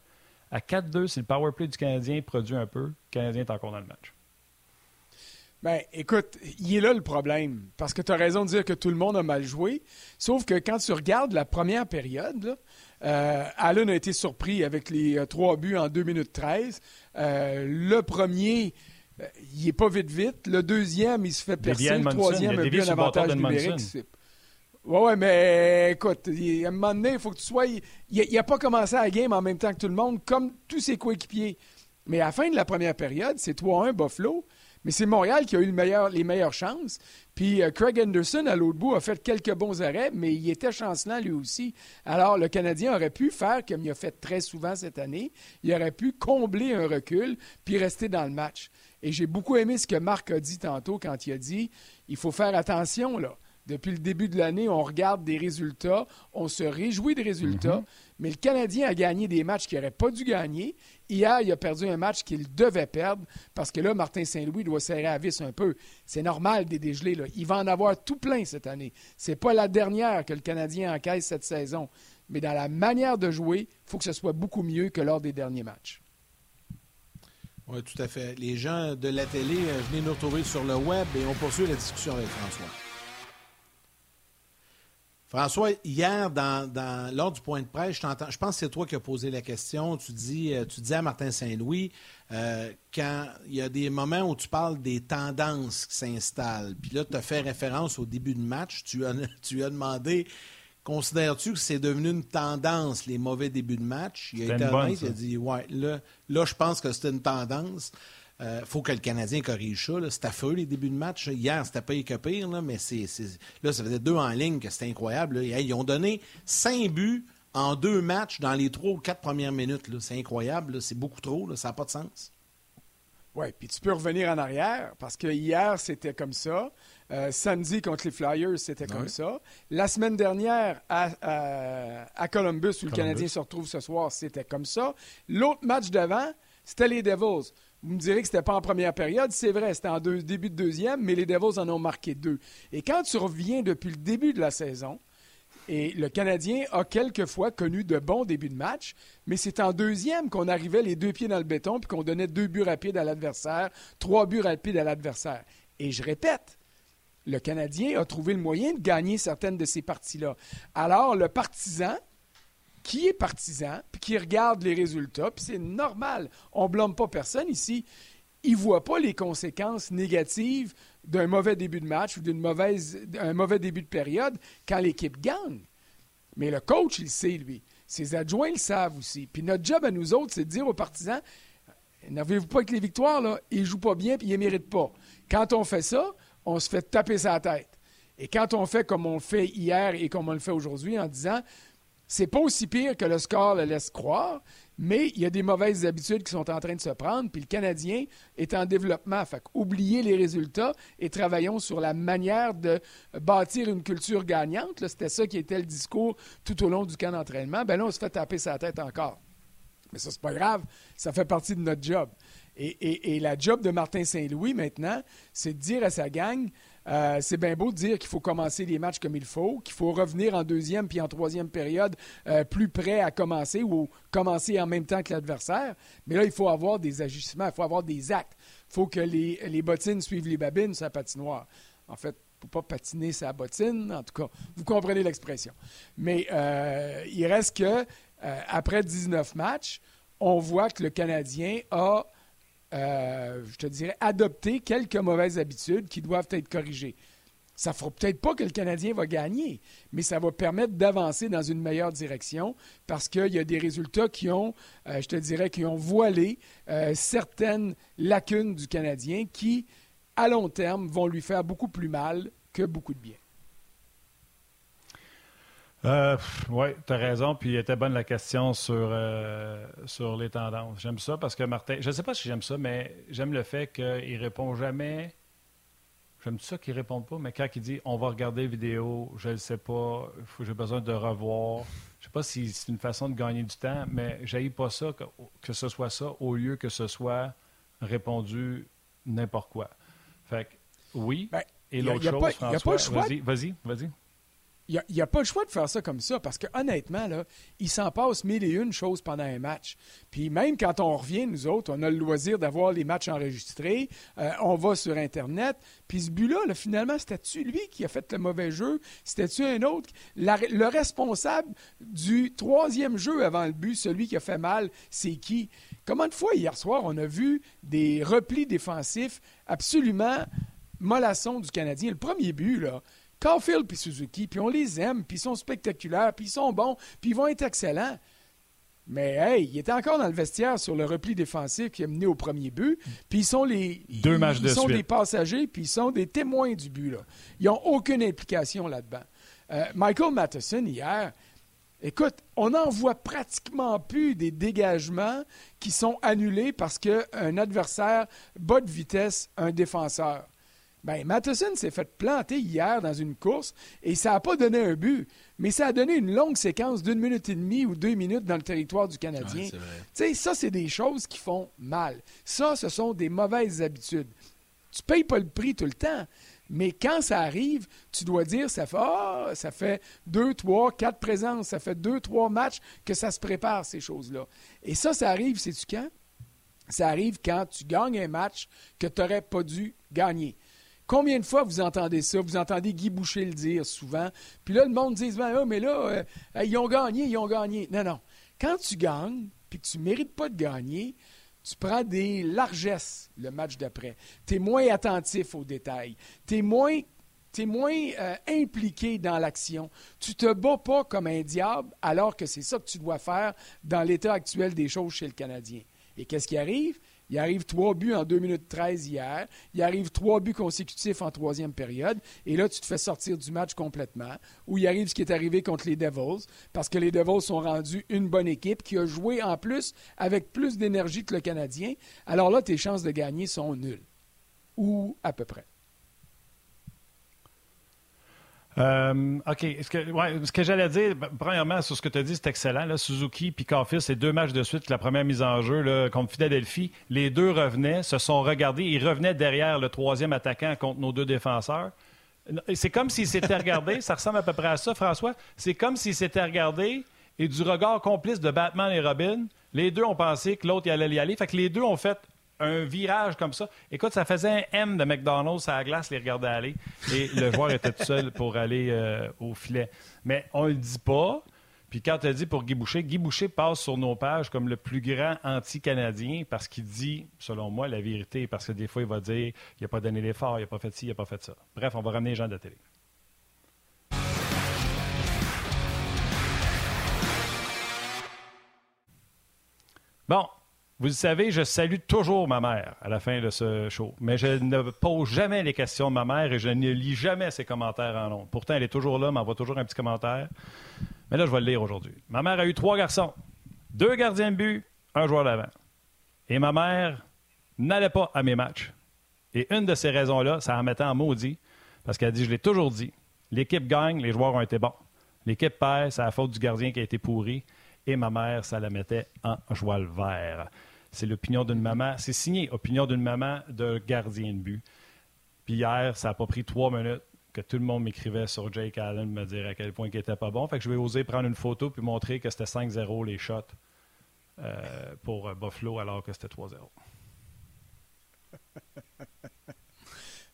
À 4-2, si le power play du Canadien produit un peu, le Canadien est encore dans le match. Ben, écoute, il est là le problème. Parce que tu as raison de dire que tout le monde a mal joué. Sauf que quand tu regardes la première période, euh, Allen a été surpris avec les euh, trois buts en 2 minutes 13. Euh, le premier, il n'est pas vite vite. Le deuxième, il se fait percer. Le troisième a bien un avantage numérique. Oui, ouais, mais écoute, à un moment donné, il faut que tu sois. Il n'a pas commencé à la game en même temps que tout le monde, comme tous ses coéquipiers. Mais à la fin de la première période, c'est 3-1 Buffalo. Mais c'est Montréal qui a eu les meilleures chances. Puis euh, Craig Anderson, à l'autre bout, a fait quelques bons arrêts, mais il était chancelant lui aussi. Alors, le Canadien aurait pu faire, comme il a fait très souvent cette année, il aurait pu combler un recul puis rester dans le match. Et j'ai beaucoup aimé ce que Marc a dit tantôt quand il a dit il faut faire attention, là. Depuis le début de l'année, on regarde des résultats, on se réjouit des résultats, mhm. mais le Canadien a gagné des matchs qu'il n'aurait pas dû gagner. Hier, il a perdu un match qu'il devait perdre parce que là, Martin Saint-Louis doit serrer à vis un peu. C'est normal des dégelés. Là. Il va en avoir tout plein cette année. C'est pas la dernière que le Canadien encaisse cette saison. Mais dans la manière de jouer, il faut que ce soit beaucoup mieux que lors des derniers matchs. Oui, tout à fait. Les gens de la télé, euh, venez nous retrouver sur le web et on poursuit la discussion avec François. François, hier, dans, lors du point de presse, je, je pense que c'est toi qui as posé la question. Tu dis, euh, tu dis à Martin Saint-Louis, euh, quand il y a des moments où tu parles des tendances qui s'installent, puis là, tu as fait référence au début de match, tu as, tu as demandé, considères-tu que c'est devenu une tendance, les mauvais débuts de match? Il a été honnête, il a dit, ouais, là, là je pense que c'était une tendance. Il euh, faut que le Canadien corrige ça. C'est affreux les débuts de match. Hier, c'était pas que pire, là, mais c'est, là, ça faisait deux en ligne que c'était incroyable. Ils ont donné cinq buts en deux matchs dans les trois ou quatre premières minutes. C'est incroyable. C'est beaucoup trop. Ça n'a pas de sens. Oui, puis tu peux revenir en arrière parce que hier, c'était comme ça. Euh, samedi contre les Flyers, c'était comme ça. La semaine dernière, à, à, Columbus, où le Canadien se retrouve ce soir, c'était comme ça. L'autre match d'avant, c'était les Devils. Vous me direz que ce n'était pas en première période. C'est vrai, c'était en début de deuxième, mais les Devils en ont marqué deux. Et quand tu reviens depuis le début de la saison, et le Canadien a quelquefois connu de bons débuts de match, mais c'est en deuxième qu'on arrivait les deux pieds dans le béton puis qu'on donnait deux buts rapides à l'adversaire, trois buts rapides à l'adversaire. Et je répète, le Canadien a trouvé le moyen de gagner certaines de ces parties-là. Alors, le partisan, qui est partisan, puis qui regarde les résultats, puis c'est normal. On blâme pas personne ici. Il ne voit pas les conséquences négatives d'un mauvais début de match ou d'un mauvais début de période quand l'équipe gagne. Mais le coach, il sait, lui. Ses adjoints le savent aussi. Puis notre job à nous autres, c'est de dire aux partisans N'avez-vous pas que les victoires, là, ils ne jouent pas bien et ils ne méritent pas. Quand on fait ça, on se fait taper sa tête. Et quand on fait comme on le fait hier et comme on le fait aujourd'hui en disant c'est pas aussi pire que le score le laisse croire, mais il y a des mauvaises habitudes qui sont en train de se prendre, puis le Canadien est en développement. Fait oubliez les résultats et travaillons sur la manière de bâtir une culture gagnante. C'était ça qui était le discours tout au long du camp d'entraînement. Ben là, on se fait taper sa tête encore. Mais ça, c'est pas grave. Ça fait partie de notre job. Et, et la job de Martin Saint-Louis maintenant, c'est de dire à sa gang euh, c'est bien beau de dire qu'il faut commencer les matchs comme il faut, qu'il faut revenir en deuxième puis en troisième période euh, plus près à commencer ou commencer en même temps que l'adversaire. Mais là, il faut avoir des ajustements, il faut avoir des actes. Il faut que les, les bottines suivent les babines sa patinoire. En fait, faut pas patiner sa bottine, en tout cas, vous comprenez l'expression. Mais euh, il reste que, après 19 matchs, on voit que le Canadien a euh, je te dirais, adopter quelques mauvaises habitudes qui doivent être corrigées. Ça ne fera peut-être pas que le Canadien va gagner, mais ça va permettre d'avancer dans une meilleure direction parce qu'il y a des résultats qui ont, euh, je te dirais, qui ont voilé euh, certaines lacunes du Canadien qui, à long terme, vont lui faire beaucoup plus mal que beaucoup de bien. Euh, oui, tu as raison. Puis était bonne la question sur, euh, sur les tendances. J'aime ça parce que Martin, je ne sais pas si j'aime ça, mais j'aime le fait qu'il répond jamais. J'aime ça qu'il ne réponde pas, mais quand il dit on va regarder vidéo, je ne sais pas, j'ai besoin de revoir. Je ne sais pas si c'est une façon de gagner du temps, mais je pas ça, que, que, ce soit ça, au lieu que ce soit répondu n'importe quoi. Fait que, oui. Ben, et l'autre chose, François, vas-y, vas-y, vas-y il n'y a, pas le choix de faire ça comme ça parce que honnêtement, là, il s'en passe mille et une choses pendant un match. Puis même quand on revient, nous autres, on a le loisir d'avoir les matchs enregistrés, euh, on va sur Internet. Puis ce but-là, finalement, c'était-tu lui qui a fait le mauvais jeu? C'était-tu un autre? le responsable du troisième jeu avant le but, celui qui a fait mal, c'est qui? Comment de fois hier soir, on a vu des replis défensifs absolument mollassons du Canadien? Le premier but, là, Caulfield puis Suzuki, puis on les aime, puis ils sont spectaculaires, puis ils sont bons, puis ils vont être excellents. Mais hey, il était encore dans le vestiaire sur le repli défensif qui a mené au premier but. Puis ils sont les Deux matchs ils sont des passagers, puis ils sont des témoins du but. Là. Ils n'ont aucune implication là-dedans. Euh, Michael Matheson, hier, écoute, on n'en voit pratiquement plus des dégagements qui sont annulés parce qu'un adversaire bat de vitesse un défenseur. Bien, Matheson s'est fait planter hier dans une course et ça n'a pas donné un but, mais ça a donné une longue séquence d'une minute et demie ou deux minutes dans le territoire du Canadien. tu sais, ça, c'est des choses qui font mal. Ça, ce sont des mauvaises habitudes. Tu payes pas le prix tout le temps, mais quand ça arrive, tu dois dire ça fait, ah, ça fait deux, trois, quatre présences, ça fait deux, trois matchs que ça se prépare, ces choses-là. Et ça, ça arrive, sais-tu quand? Ça arrive quand tu gagnes un match que tu n'aurais pas dû gagner. Combien de fois vous entendez ça? Vous entendez Guy Boucher le dire souvent. Puis là, le monde dit ben, mais là, euh, ils ont gagné, ils ont gagné. Non, non. Quand tu gagnes, puis que tu ne mérites pas de gagner, tu prends des largesses le match d'après. Tu es moins attentif aux détails. Tu es moins, moins euh, impliqué dans l'action. Tu te bats pas comme un diable alors que c'est ça que tu dois faire dans l'état actuel des choses chez le Canadien. Et qu'est-ce qui arrive? Il arrive trois buts en 2 minutes 13 hier. Il arrive trois buts consécutifs en troisième période. Et là, tu te fais sortir du match complètement. Ou il arrive ce qui est arrivé contre les Devils, parce que les Devils sont rendus une bonne équipe qui a joué en plus avec plus d'énergie que le Canadien. Alors là, tes chances de gagner sont nulles. Ou à peu près. Euh, OK. Ce que, ce que j'allais dire, ben, premièrement, sur ce que tu as dit, c'est excellent. Là, Suzuki et Caulfield, c'est deux matchs de suite. La première mise en jeu là, contre Philadelphie, les deux revenaient, se sont regardés. Ils revenaient derrière le troisième attaquant contre nos deux défenseurs. C'est comme s'ils s'étaient regardés. ça ressemble à peu près à ça, François. C'est comme s'ils s'étaient regardés et du regard complice de Batman et Robin, les deux ont pensé que l'autre allait y aller. Fait que les deux ont fait un virage comme ça. Écoute, ça faisait un M de McDonald's à la glace, les regarder aller. Et le joueur était tout seul pour aller euh, au filet. Mais on le dit pas. Puis quand tu dit pour Guy Boucher, Guy Boucher passe sur nos pages comme le plus grand anti-canadien parce qu'il dit, selon moi, la vérité. Parce que des fois, il va dire il n'a pas donné l'effort, il n'a pas fait ci, il n'a pas fait ça. Bref, on va ramener les gens de la télé. Bon, vous le savez, je salue toujours ma mère à la fin de ce show, mais je ne pose jamais les questions de ma mère et je ne lis jamais ses commentaires en long. Pourtant, elle est toujours là, m'envoie toujours un petit commentaire. Mais là, je vais le lire aujourd'hui. Ma mère a eu trois garçons, deux gardiens de but, un joueur d'avant. Et ma mère n'allait pas à mes matchs. Et une de ces raisons-là, ça en mettait en maudit, parce qu'elle dit, je l'ai toujours dit, l'équipe gagne, les joueurs ont été bons. L'équipe perd, c'est la faute du gardien qui a été pourri. Et ma mère, ça la mettait en joie le vert. C'est l'opinion d'une maman. C'est signé opinion d'une maman de gardien de but. Puis hier, ça n'a pas pris trois minutes que tout le monde m'écrivait sur Jake Allen, me dire à quel point il n'était pas bon. Fait que je vais oser prendre une photo puis montrer que c'était 5-0 les shots euh, pour Buffalo alors que c'était 3-0.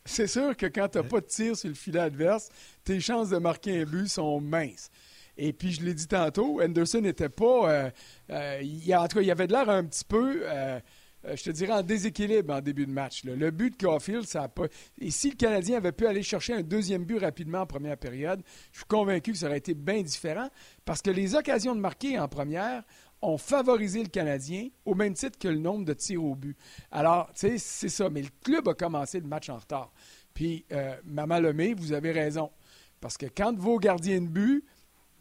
C'est sûr que quand tu n'as pas de tir sur le filet adverse, tes chances de marquer un but sont minces. Et puis, je l'ai dit tantôt, Anderson n'était pas. Euh, euh, il, en tout cas, il avait de l'air un petit peu. Euh, je te dirais en déséquilibre en début de match. Le but de Caulfield, ça n'a pas. Et si le Canadien avait pu aller chercher un deuxième but rapidement en première période, je suis convaincu que ça aurait été bien différent parce que les occasions de marquer en première ont favorisé le Canadien au même titre que le nombre de tirs au but. Alors, tu sais, c'est ça. Mais le club a commencé le match en retard. Puis, Maman Lemay, vous avez raison. Parce que quand vos gardiens de but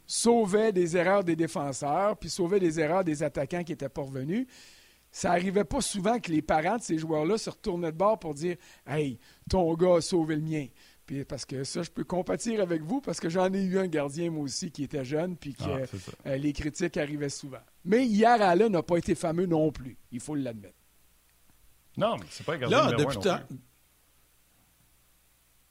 sauvait des erreurs des défenseurs, puis sauvait des erreurs des attaquants qui étaient pas revenus. Ça n'arrivait pas souvent que les parents de ces joueurs-là se retournaient de bord pour dire Hey, ton gars a sauvé le mien. Puis parce que ça, je peux compatir avec vous parce que j'en ai eu un gardien, moi aussi, qui était jeune, puis que ah, euh, les critiques arrivaient souvent. Mais hier, Alain n'a pas été fameux non plus, il faut l'admettre. Non, mais c'est pas un gardien Là, depuis, non,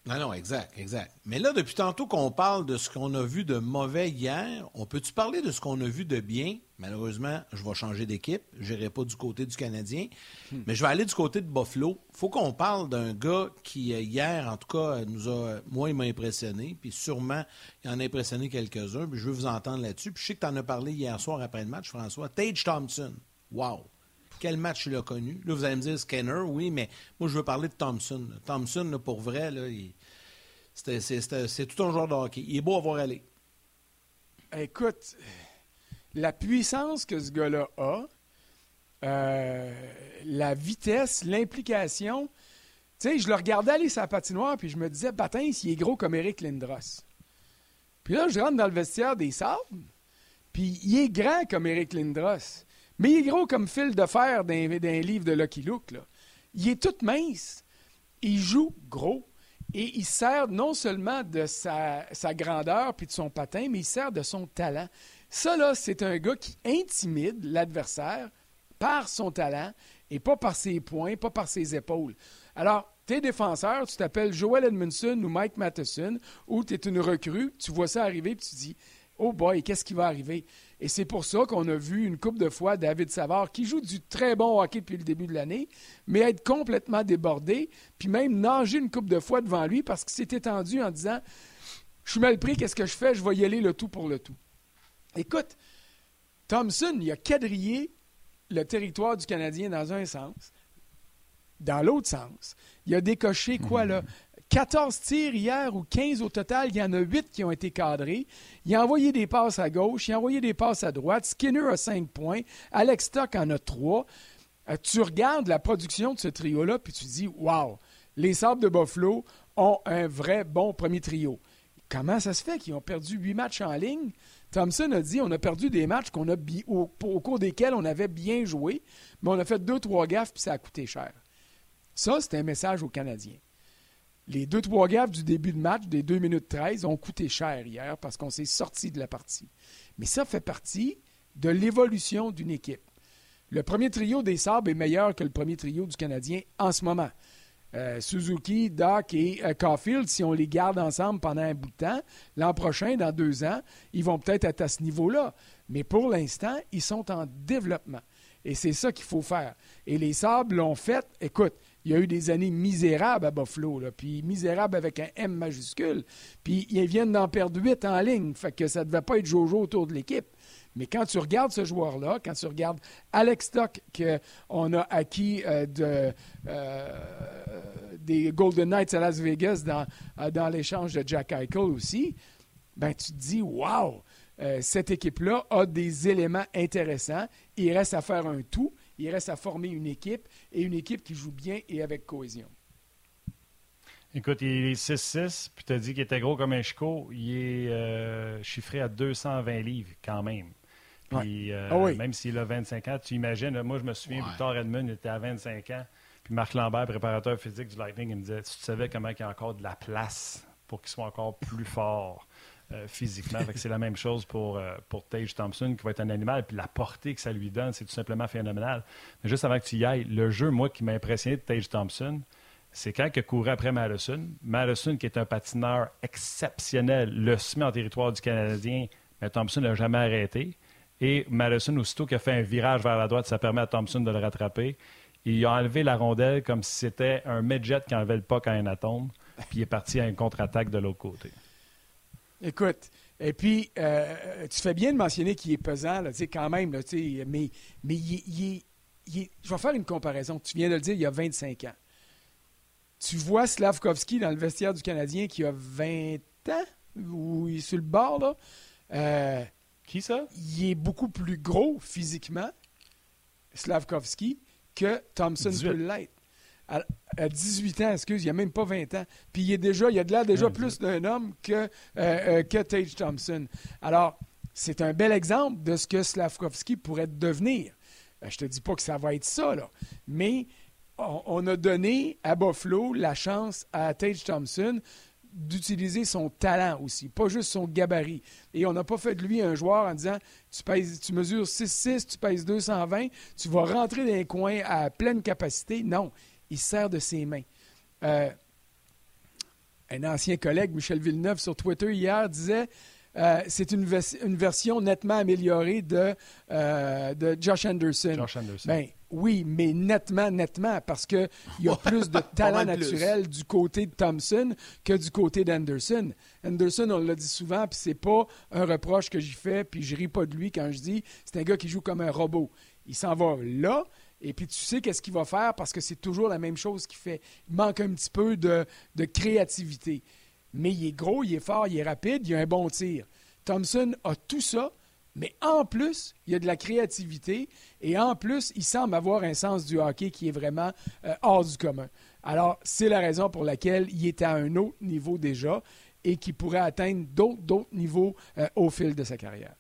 non, exact, exact. Mais là, depuis tantôt qu'on parle de ce qu'on a vu de mauvais hier, on peut-tu parler de ce qu'on a vu de bien? Malheureusement, je vais changer d'équipe. Je n'irai pas du côté du Canadien. Hmm. Mais je vais aller du côté de Buffalo. Il faut qu'on parle d'un gars qui, euh, hier, en tout cas, nous a. Moi, il m'a impressionné. Puis sûrement, il en a impressionné quelques-uns. Puis je veux vous entendre là-dessus. Puis je sais que tu en as parlé hier soir après le match, François. Tage Thompson. Wow! Quel match il a connu. Là, vous allez me dire Scanner, oui, mais moi, je veux parler de Thompson. Thompson, pour vrai, c'est tout un joueur de hockey. Il est beau à voir aller. Écoute, la puissance que ce gars-là a, euh, la vitesse, l'implication. Tu sais, je le regardais aller sa patinoire, puis je me disais, Batin, il est gros comme Eric Lindros. Puis là, je rentre dans le vestiaire des Sables, puis il est grand comme Eric Lindros. Mais il est gros comme fil de fer d'un livre de Lucky Luke. Il est tout mince. Il joue gros. Et il sert non seulement de sa, grandeur puis de son patin, mais il sert de son talent. Ça, là, c'est un gars qui intimide l'adversaire par son talent et pas par ses poings, pas par ses épaules. Alors, tes défenseurs, tu t'appelles Joel Edmondson ou Mike Matheson, ou tu es une recrue, tu vois ça arriver et tu dis Oh boy, qu'est-ce qui va arriver? Et c'est pour ça qu'on a vu une coupe de fois David Savard, qui joue du très bon hockey depuis le début de l'année, mais être complètement débordé, puis même nager une coupe de fois devant lui parce qu'il s'est étendu en disant Je suis mal pris, qu'est-ce que je fais? Je vais y aller le tout pour le tout. Écoute, Thompson, il a quadrillé le territoire du Canadien dans un sens. Dans l'autre sens, il a décoché quoi, là? 14 tirs hier ou 15 au total, il y en a 8 qui ont été cadrés. Il a envoyé des passes à gauche, il a envoyé des passes à droite. Skinner a 5 points, Alex Stock en a 3. Euh, tu regardes la production de ce trio-là, puis tu dis Wow, les Sables de Buffalo ont un vrai bon premier trio. Comment ça se fait qu'ils ont perdu 8 matchs en ligne? Thompson a dit on a perdu des matchs a au, au, cours desquels on avait bien joué, mais on a fait deux, trois gaffes, puis ça a coûté cher. Ça, c'est un message aux Canadiens. Les deux, trois gaffes du début de match, des 2 minutes 13, ont coûté cher hier parce qu'on s'est sorti de la partie. Mais ça fait partie de l'évolution d'une équipe. Le premier trio des Sabres est meilleur que le premier trio du Canadien en ce moment. Euh, Suzuki, Doc et euh, Caulfield, si on les garde ensemble pendant un bout de temps, l'an prochain, dans deux ans, ils vont peut-être être à ce niveau-là. Mais pour l'instant, ils sont en développement. Et c'est ça qu'il faut faire. Et les Sabres l'ont fait. Écoute, il y a eu des années misérables à Buffalo, puis misérables avec un M majuscule. Puis ils viennent d'en perdre huit en ligne, fait que ça ne devait pas être Jojo autour de l'équipe. Mais quand tu regardes ce joueur-là, quand tu regardes Alex Stock qu'on a acquis euh, euh, des Golden Knights à Las Vegas dans, euh, dans l'échange de Jack Eichel aussi, ben tu te dis, wow, cette équipe-là a des éléments intéressants. Il reste à faire un tout. Il reste à former une équipe et une équipe qui joue bien et avec cohésion. Écoute, il est 6-6, puis tu as dit qu'il était gros comme un chico. Il est chiffré à 220 livres quand même. Puis, euh, ah même s'il a 25 ans, tu imagines, moi je me souviens, Victor Edmund était à 25 ans, puis Marc Lambert, préparateur physique du Lightning, il me disait Si tu savais comment il y a encore de la place pour qu'il soit encore plus fort euh, physiquement. c'est la même chose pour, euh, pour Tage Thompson, qui va être un animal, puis la portée que ça lui donne, c'est tout simplement phénoménal. Mais juste avant que tu y ailles, le jeu, moi, qui m'a impressionné de Tage Thompson, c'est quand il courait après Madison. Madison, qui est un patineur exceptionnel, le semé en territoire du Canadien, mais Thompson n'a jamais arrêté. Et Madison, aussitôt qu'il a fait un virage vers la droite, ça permet à Thompson de le rattraper. Il a enlevé la rondelle comme si c'était un midget qui enlevait le puck à un atome, puis il est parti à une contre-attaque de l'autre côté. Écoute, et puis, euh, tu fais bien de mentionner qu'il est pesant, là, quand même, là, mais, mais il, je vais faire une comparaison. Tu viens de le dire, il y a 25 ans. Tu vois Slavkovski dans le vestiaire du Canadien qui a 20 ans, ou il est sur le bord, là? Euh, qui ça? Il est beaucoup plus gros physiquement, Slavkovski, que Thompson peut l'être. À, 18 ans, excuse, il n'y a même pas 20 ans. Puis il, est déjà, il a de l'air déjà plus d'un homme que, euh, euh, que Tage Thompson. Alors, c'est un bel exemple de ce que Slavkovski pourrait devenir. Euh, je ne te dis pas que ça va être ça, là. mais on, on, a donné à Buffalo la chance à Tage Thompson d'utiliser son talent aussi, pas juste son gabarit. Et on n'a pas fait de lui un joueur en disant tu, pèses, tu mesures 6-6, tu pèses 220, tu vas rentrer dans les coins à pleine capacité. Non, il sert de ses mains. Euh, un ancien collègue, Michel Villeneuve, sur Twitter hier, disait euh, c'est une, une, version nettement améliorée de, euh, de Josh Anderson. Josh Anderson. Ben, oui, mais nettement, nettement, parce qu'il y a plus de talent naturel du côté de Thompson que du côté d'Anderson. Anderson, on l'a dit souvent, puis c'est pas un reproche que j'y fais, puis je ris pas de lui quand je dis c'est un gars qui joue comme un robot. Il s'en va là, et puis tu sais qu'est-ce qu'il va faire parce que c'est toujours la même chose qu'il fait. Il manque un petit peu de, créativité. Mais il est gros, il est fort, il est rapide, il a un bon tir. Thompson a tout ça, mais en plus, il a de la créativité et en plus, il semble avoir un sens du hockey qui est vraiment euh, hors du commun. Alors, c'est la raison pour laquelle il est à un autre niveau déjà et qui pourrait atteindre d'autres niveaux euh, au fil de sa carrière.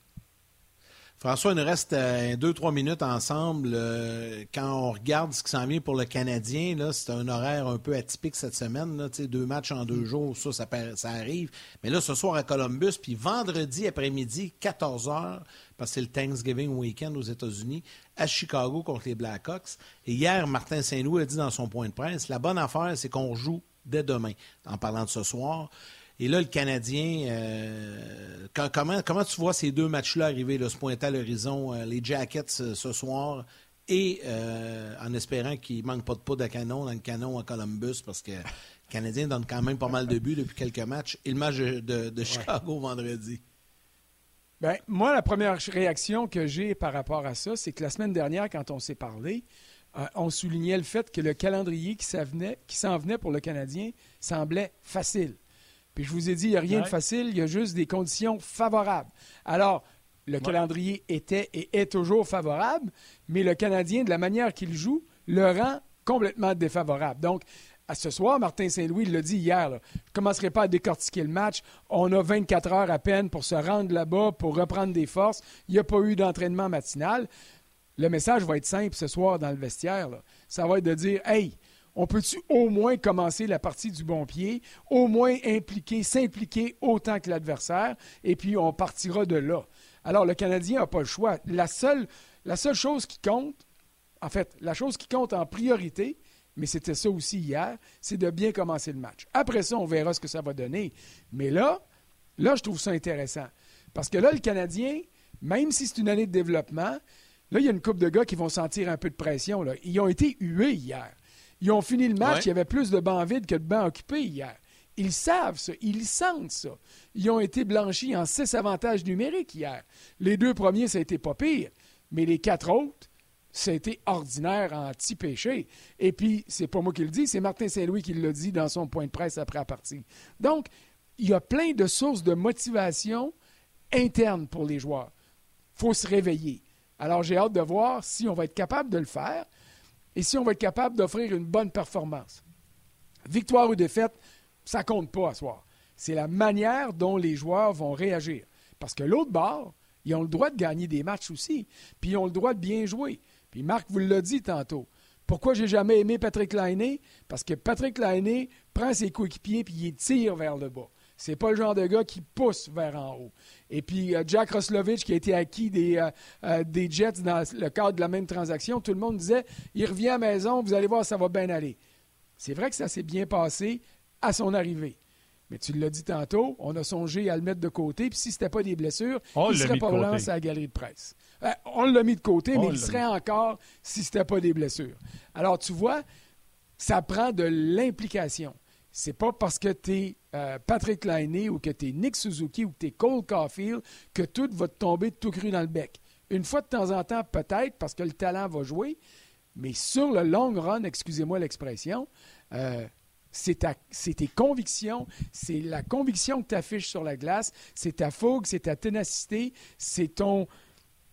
François, il nous reste euh, deux, trois minutes ensemble. Euh, quand on regarde ce qui s'en vient pour le Canadien, c'est un horaire un peu atypique cette semaine. Là, deux matchs en deux jours, ça, ça, arrive. Mais là, ce soir à Columbus, puis vendredi après-midi, 14 h, parce que c'est le Thanksgiving weekend aux États-Unis, à Chicago contre les Blackhawks. Et hier, Martin Saint-Louis a dit dans son point de presse, la bonne affaire, c'est qu'on joue dès demain, en parlant de ce soir. Et là, le Canadien, euh, comment, comment tu vois ces deux matchs-là arriver, là, se pointer à l'horizon, euh, les Jackets ce soir, et euh, en espérant qu'il ne manque pas de poudre à canon dans le canon à Columbus, parce que le Canadien donne quand même pas mal de buts depuis quelques matchs, et le match de, Chicago vendredi. Bien, moi, la première réaction que j'ai par rapport à ça, c'est que la semaine dernière, quand on s'est parlé, on soulignait le fait que le calendrier qui s'en venait pour le Canadien semblait facile. Puis je vous ai dit, il n'y a rien de facile, il y a juste des conditions favorables. Alors, le calendrier était et est toujours favorable, mais le Canadien, de la manière qu'il joue, le rend complètement défavorable. Donc, à ce soir, Martin Saint-Louis l'a dit hier, je ne commencerai pas à décortiquer le match. On a 24 heures à peine pour se rendre là-bas, pour reprendre des forces. Il n'y a pas eu d'entraînement matinal. Le message va être simple ce soir dans le vestiaire. Ça va être de dire Hey, on peut-tu au moins commencer la partie du bon pied, au moins impliquer, s'impliquer autant que l'adversaire, et puis on partira de là. Alors, le Canadien n'a pas le choix. La seule, la seule chose qui compte, en fait, la chose qui compte en priorité, mais c'était ça aussi hier, c'est de bien commencer le match. Après ça, on verra ce que ça va donner. Mais là, là, je trouve ça intéressant. Parce que là, le Canadien, même si c'est une année de développement, là, il y a une couple de gars qui vont sentir un peu de pression. Ils ont été hués hier. Ils ont fini le match, il y avait plus de bancs vides que de bancs occupés hier. Ils savent ça, ils sentent ça. Ils ont été blanchis en six avantages numériques hier. Les deux premiers, ça a été pas pire, mais les quatre autres, ça a été ordinaire en petit péché. Et puis, c'est pas moi qui le dis, c'est Martin Saint-Louis qui l'a dit dans son point de presse après la partie. Donc, il y a plein de sources de motivation interne pour les joueurs. Il faut se réveiller. Alors, j'ai hâte de voir si on va être capable de le faire et si on va être capable d'offrir une bonne performance? Victoire ou défaite, ça compte pas à soir. C'est la manière dont les joueurs vont réagir. Parce que l'autre bord, ils ont le droit de gagner des matchs aussi, puis ils ont le droit de bien jouer. Puis Marc vous l'a dit tantôt. Pourquoi j'ai jamais aimé Patrick Lainé? Parce que Patrick Lainé prend ses coéquipiers puis il tire vers le bas. C'est pas le genre de gars qui pousse vers en haut. Et puis euh, Jack Roslovich, qui a été acquis des, euh, euh, des Jets dans le cadre de la même transaction, tout le monde disait il revient à la maison, vous allez voir, ça va bien aller. C'est vrai que ça s'est bien passé à son arrivée. Mais tu l'as dit tantôt, on a songé à le mettre de côté, puis si ce n'était pas des blessures, il serait pas lancé à la galerie de presse. on l'a mis de côté, mais il serait encore si ce n'était pas des blessures. Alors, tu vois, ça prend de l'implication. C'est pas parce que tu es euh, Patrick Laine ou que tu es Nick Suzuki ou que tu es Cole Caulfield que tout va te tomber tout cru dans le bec. Une fois de temps en temps, peut-être, parce que le talent va jouer, mais sur le long run, excusez-moi l'expression, euh, c'est tes convictions, c'est la conviction que tu affiches sur la glace, c'est ta fougue, c'est ta ténacité, c'est ton,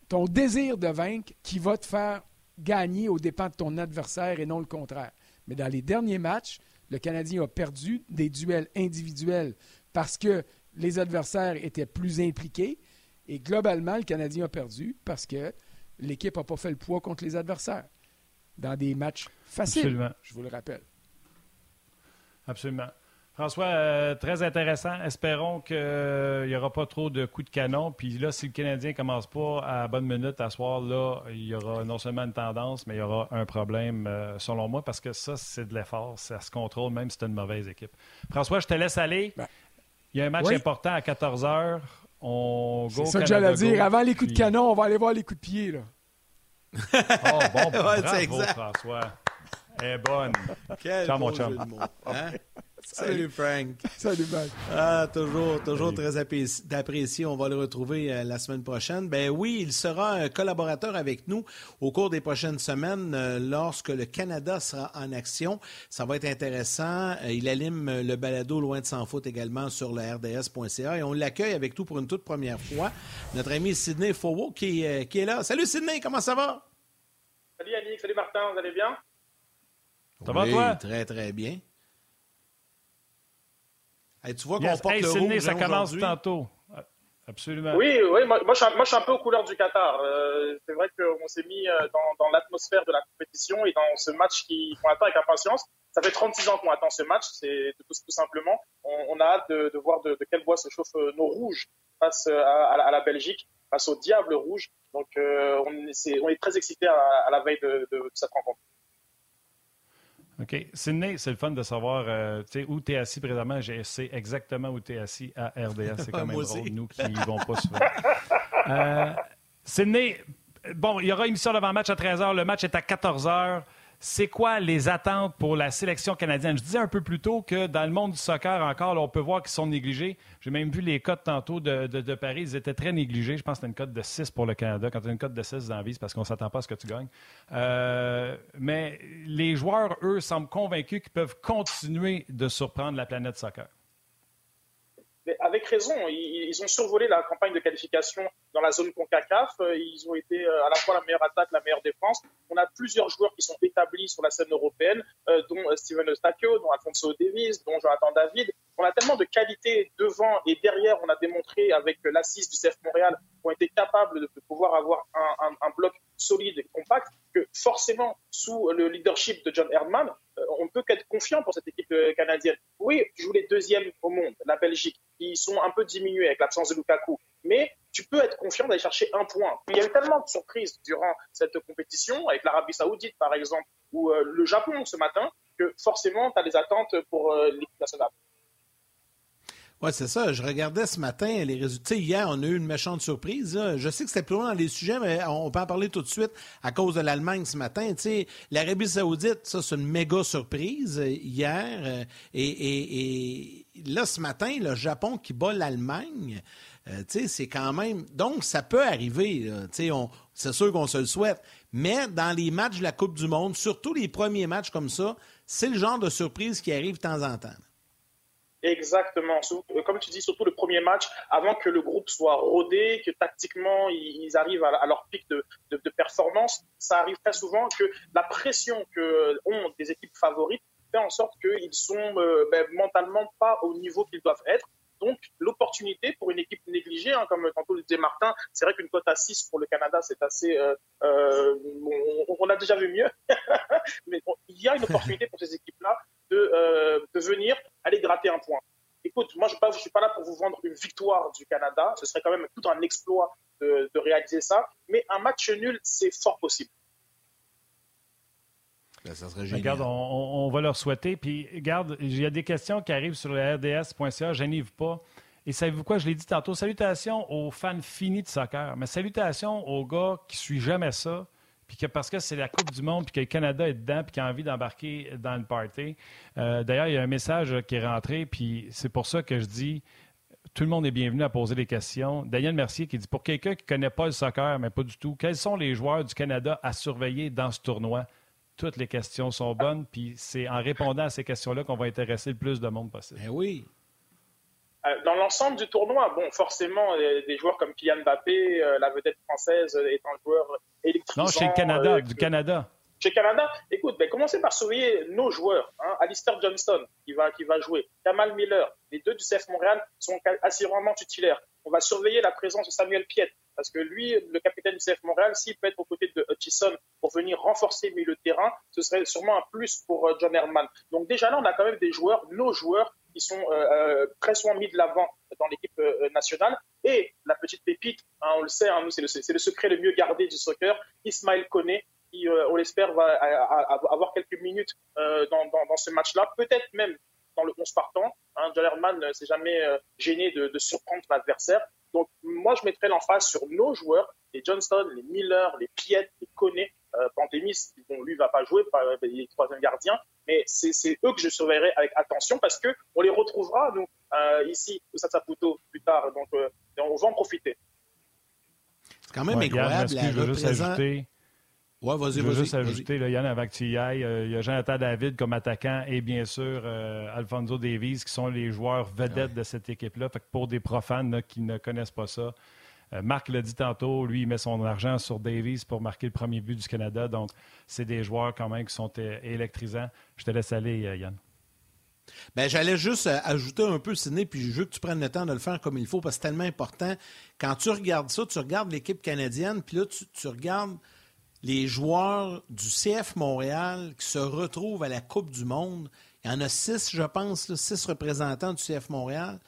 ton désir de vaincre qui va te faire gagner aux dépens de ton adversaire et non le contraire. Mais dans les derniers matchs, le Canadien a perdu des duels individuels parce que les adversaires étaient plus impliqués. Et globalement, le Canadien a perdu parce que l'équipe n'a pas fait le poids contre les adversaires dans des matchs faciles. Absolument. Je vous le rappelle. Absolument. François, euh, très intéressant. Espérons qu'il n'y euh, aura pas trop de coups de canon. Puis là, si le Canadien ne commence pas à bonne minute à soir, là, il y aura non seulement une tendance, mais il y aura un problème, euh, selon moi, parce que ça, c'est de l'effort. Ça se contrôle, même si c'est une mauvaise équipe. François, je te laisse aller. Ben, il y a un match important à 14 h. On C'est ça que j'allais dire. Avant les coups de canon, on va aller voir les coups de pied. Là. oh, bon, bravo, François. Elle est bonne. Quel Ciao, mon chum. Hein? Salut Frank. Salut Frank. Ah, toujours, toujours très apprécié. On va le retrouver euh, la semaine prochaine. Ben oui, il sera un collaborateur avec nous au cours des prochaines semaines euh, lorsque le Canada sera en action. Ça va être intéressant. Euh, il anime le balado Loin de s'en foot également sur le RDS.ca et on l'accueille avec tout pour une toute première fois. Notre ami Sidney Fowo qui, qui est là. Salut Sidney, comment ça va? Salut Yannick, salut Martin, vous allez bien? Ça va toi? Très, très bien tu vois qu'on porte le Sydney, ça commence tantôt. Absolument. Oui, oui moi, moi, je suis, un peu aux couleurs du Qatar. Euh, c'est vrai qu'on s'est mis euh, dans, l'atmosphère de la compétition et dans ce match qu'on attend avec impatience. Ça fait 36 ans qu'on attend ce match, c'est tout, simplement. On, a hâte de, voir de, quel bois se chauffent nos rouges face à, la Belgique, face au Diable Rouge. Donc on, est, on, est, très excités à, la veille de cette rencontre. OK. Sydney, c'est le fun de savoir euh, où tu es assis présentement. Je sais exactement où tu es assis à RDS. C'est quand même drôle, nous qui n'y vont pas souvent. Euh, Sydney, bon, il y aura émission d'avant-match à 13h. Le match est à 14h c'est quoi les attentes pour la sélection canadienne? Je disais un peu plus tôt que dans le monde du soccer encore, on peut voir qu'ils sont négligés. J'ai même vu les cotes tantôt de, Paris, ils étaient très négligés. Je pense que c'était une cote de 6 pour le Canada. Quand tu as une cote de 6 dans vie, parce qu'on ne s'attend pas à ce que tu gagnes. Euh, mais les joueurs, eux, semblent convaincus qu'ils peuvent continuer de surprendre la planète soccer avec raison, ils, ont survolé la campagne de qualification dans la zone CONCACAF. Euh, ils ont été euh, à la fois la meilleure attaque, la meilleure défense. On a plusieurs joueurs qui sont établis sur la scène européenne, euh, dont Steven Eustachio, dont Alfonso Davis, dont Jonathan David. On a tellement de qualité devant et derrière. On a démontré avec l'assise du CF Montréal qu'on était capable de pouvoir avoir un, un bloc solide et compact que forcément, sous le leadership de John Herdman, on peut qu'être confiant pour cette équipe canadienne. Oui, tu joues les deuxièmes au monde, la Belgique, qui sont un peu diminués avec l'absence de Lukaku, mais tu peux être confiant d'aller chercher un point. Il y a eu tellement de surprises durant cette compétition, avec l'Arabie Saoudite par exemple, ou euh, le Japon ce matin, que forcément, tu as des attentes pour euh, l'équipe nationale. Oui, c'est ça. Je regardais ce matin les résultats. Hier, on a eu une méchante surprise. Je sais que c'était plus loin dans les sujets, mais on peut en parler tout de suite à cause de l'Allemagne ce matin. L'Arabie saoudite, ça, c'est une méga surprise euh, hier. Euh, et, là, ce matin, le Japon qui bat l'Allemagne, euh, c'est quand même... Donc, ça peut arriver. C'est sûr qu'on se le souhaite. Mais dans les matchs de la Coupe du Monde, surtout les premiers matchs comme ça, c'est le genre de surprise qui arrive de temps en temps. Exactement. Euh, comme tu dis, surtout le premier match, avant que le groupe soit rodé, que tactiquement ils arrivent à leur pic de, performance, ça arrive très souvent que la pression que ont des équipes favorites fait en sorte qu'ils sont euh, ben, mentalement pas au niveau qu'ils doivent être. Donc, l'opportunité pour une équipe négligée, hein, comme tantôt le disait Martin, c'est vrai qu'une cote à 6 pour le Canada, c'est assez. Euh, on, a déjà vu mieux. Mais il y a une opportunité pour ces équipes-là de, de venir aller gratter un point. Écoute, moi, je ne suis pas là pour vous vendre une victoire du Canada. Ce serait quand même tout un exploit de, réaliser ça. Mais un match nul, c'est fort possible. Ben, ça serait génial. Regarde, on, va leur souhaiter. Puis, regarde, il y a des questions qui arrivent sur le RDS.ca. Je n'y pas. Et savez-vous quoi? Je l'ai dit tantôt. Salutations aux fans finis de soccer. Mais salutations aux gars qui ne suivent jamais ça puis que parce que c'est la Coupe du Monde, puis que le Canada est dedans, puis qu'il a envie d'embarquer dans le party. Euh, d'ailleurs, il y a un message qui est rentré, puis c'est pour ça que je dis tout le monde est bienvenu à poser des questions. Daniel Mercier qui dit Pour quelqu'un qui ne connaît pas le soccer, mais pas du tout, quels sont les joueurs du Canada à surveiller dans ce tournoi? Toutes les questions sont bonnes, puis c'est en répondant à ces questions-là qu'on va intéresser le plus de monde possible. Eh oui. Euh, dans l'ensemble du tournoi, bon, forcément, des joueurs comme Kylian Mbappé, euh, la vedette française, est un joueur électrisant. Non, chez le Canada, euh, du Canada. Chez Canada, écoute, ben, commencez par surveiller nos joueurs. Hein. Alistair Johnston, qui va, qui va jouer. Kamal Miller, les deux du CF Montréal sont assurément titulaires. On va surveiller la présence de Samuel Piet, parce que lui, le capitaine du CF Montréal, s'il peut être aux côtés de Hutchison pour venir renforcer le terrain, ce serait sûrement un plus pour John Herman. Donc déjà là, on a quand même des joueurs, nos joueurs, qui sont euh, euh, très souvent mis de l'avant dans l'équipe euh, nationale. Et la petite pépite, hein, on le sait, hein, c'est le, le, secret le mieux gardé du soccer, Ismaël Koné, qui, on l'espère, va avoir quelques minutes dans, dans, ce match-là, peut-être même dans le 11 partant. Hein, John Herman ne s'est jamais gêné de, de surprendre l'adversaire. Donc, moi, je mettrais l'emphase sur nos joueurs, les Johnston, les Miller, les Piet, les Koné, euh, Pantémis, bon, lui, va pas jouer, il est troisième gardien, mais c'est eux que je surveillerai avec attention parce que on les retrouvera, nous, euh, ici, au Sasaputo, plus tard. Donc, euh, on va en profiter. C'est quand même incroyable. la ajouter. Ouais, vas-y, je veux juste ajouter, Yann, avant que tu y ailles, il y a Jonathan David comme attaquant et bien sûr Alfonso Davies qui sont les joueurs vedettes de cette équipe-là. pour des profanes qui ne connaissent pas ça, euh, Marc l'a dit tantôt, lui, il met son argent sur Davies pour marquer le premier but du Canada. Donc, c'est des joueurs quand même qui sont euh, électrisants. Je te laisse aller, euh, Yann. Ben, j'allais juste ajouter un peu, Sidney, puis je veux que tu prennes le temps de le faire comme il faut, parce que c'est tellement important. Quand tu regardes ça, tu regardes l'équipe canadienne, puis là, tu, regardes les joueurs du CF Montréal qui se retrouvent à la Coupe du Monde. Il y en a six, je pense, six représentants du CF Montréal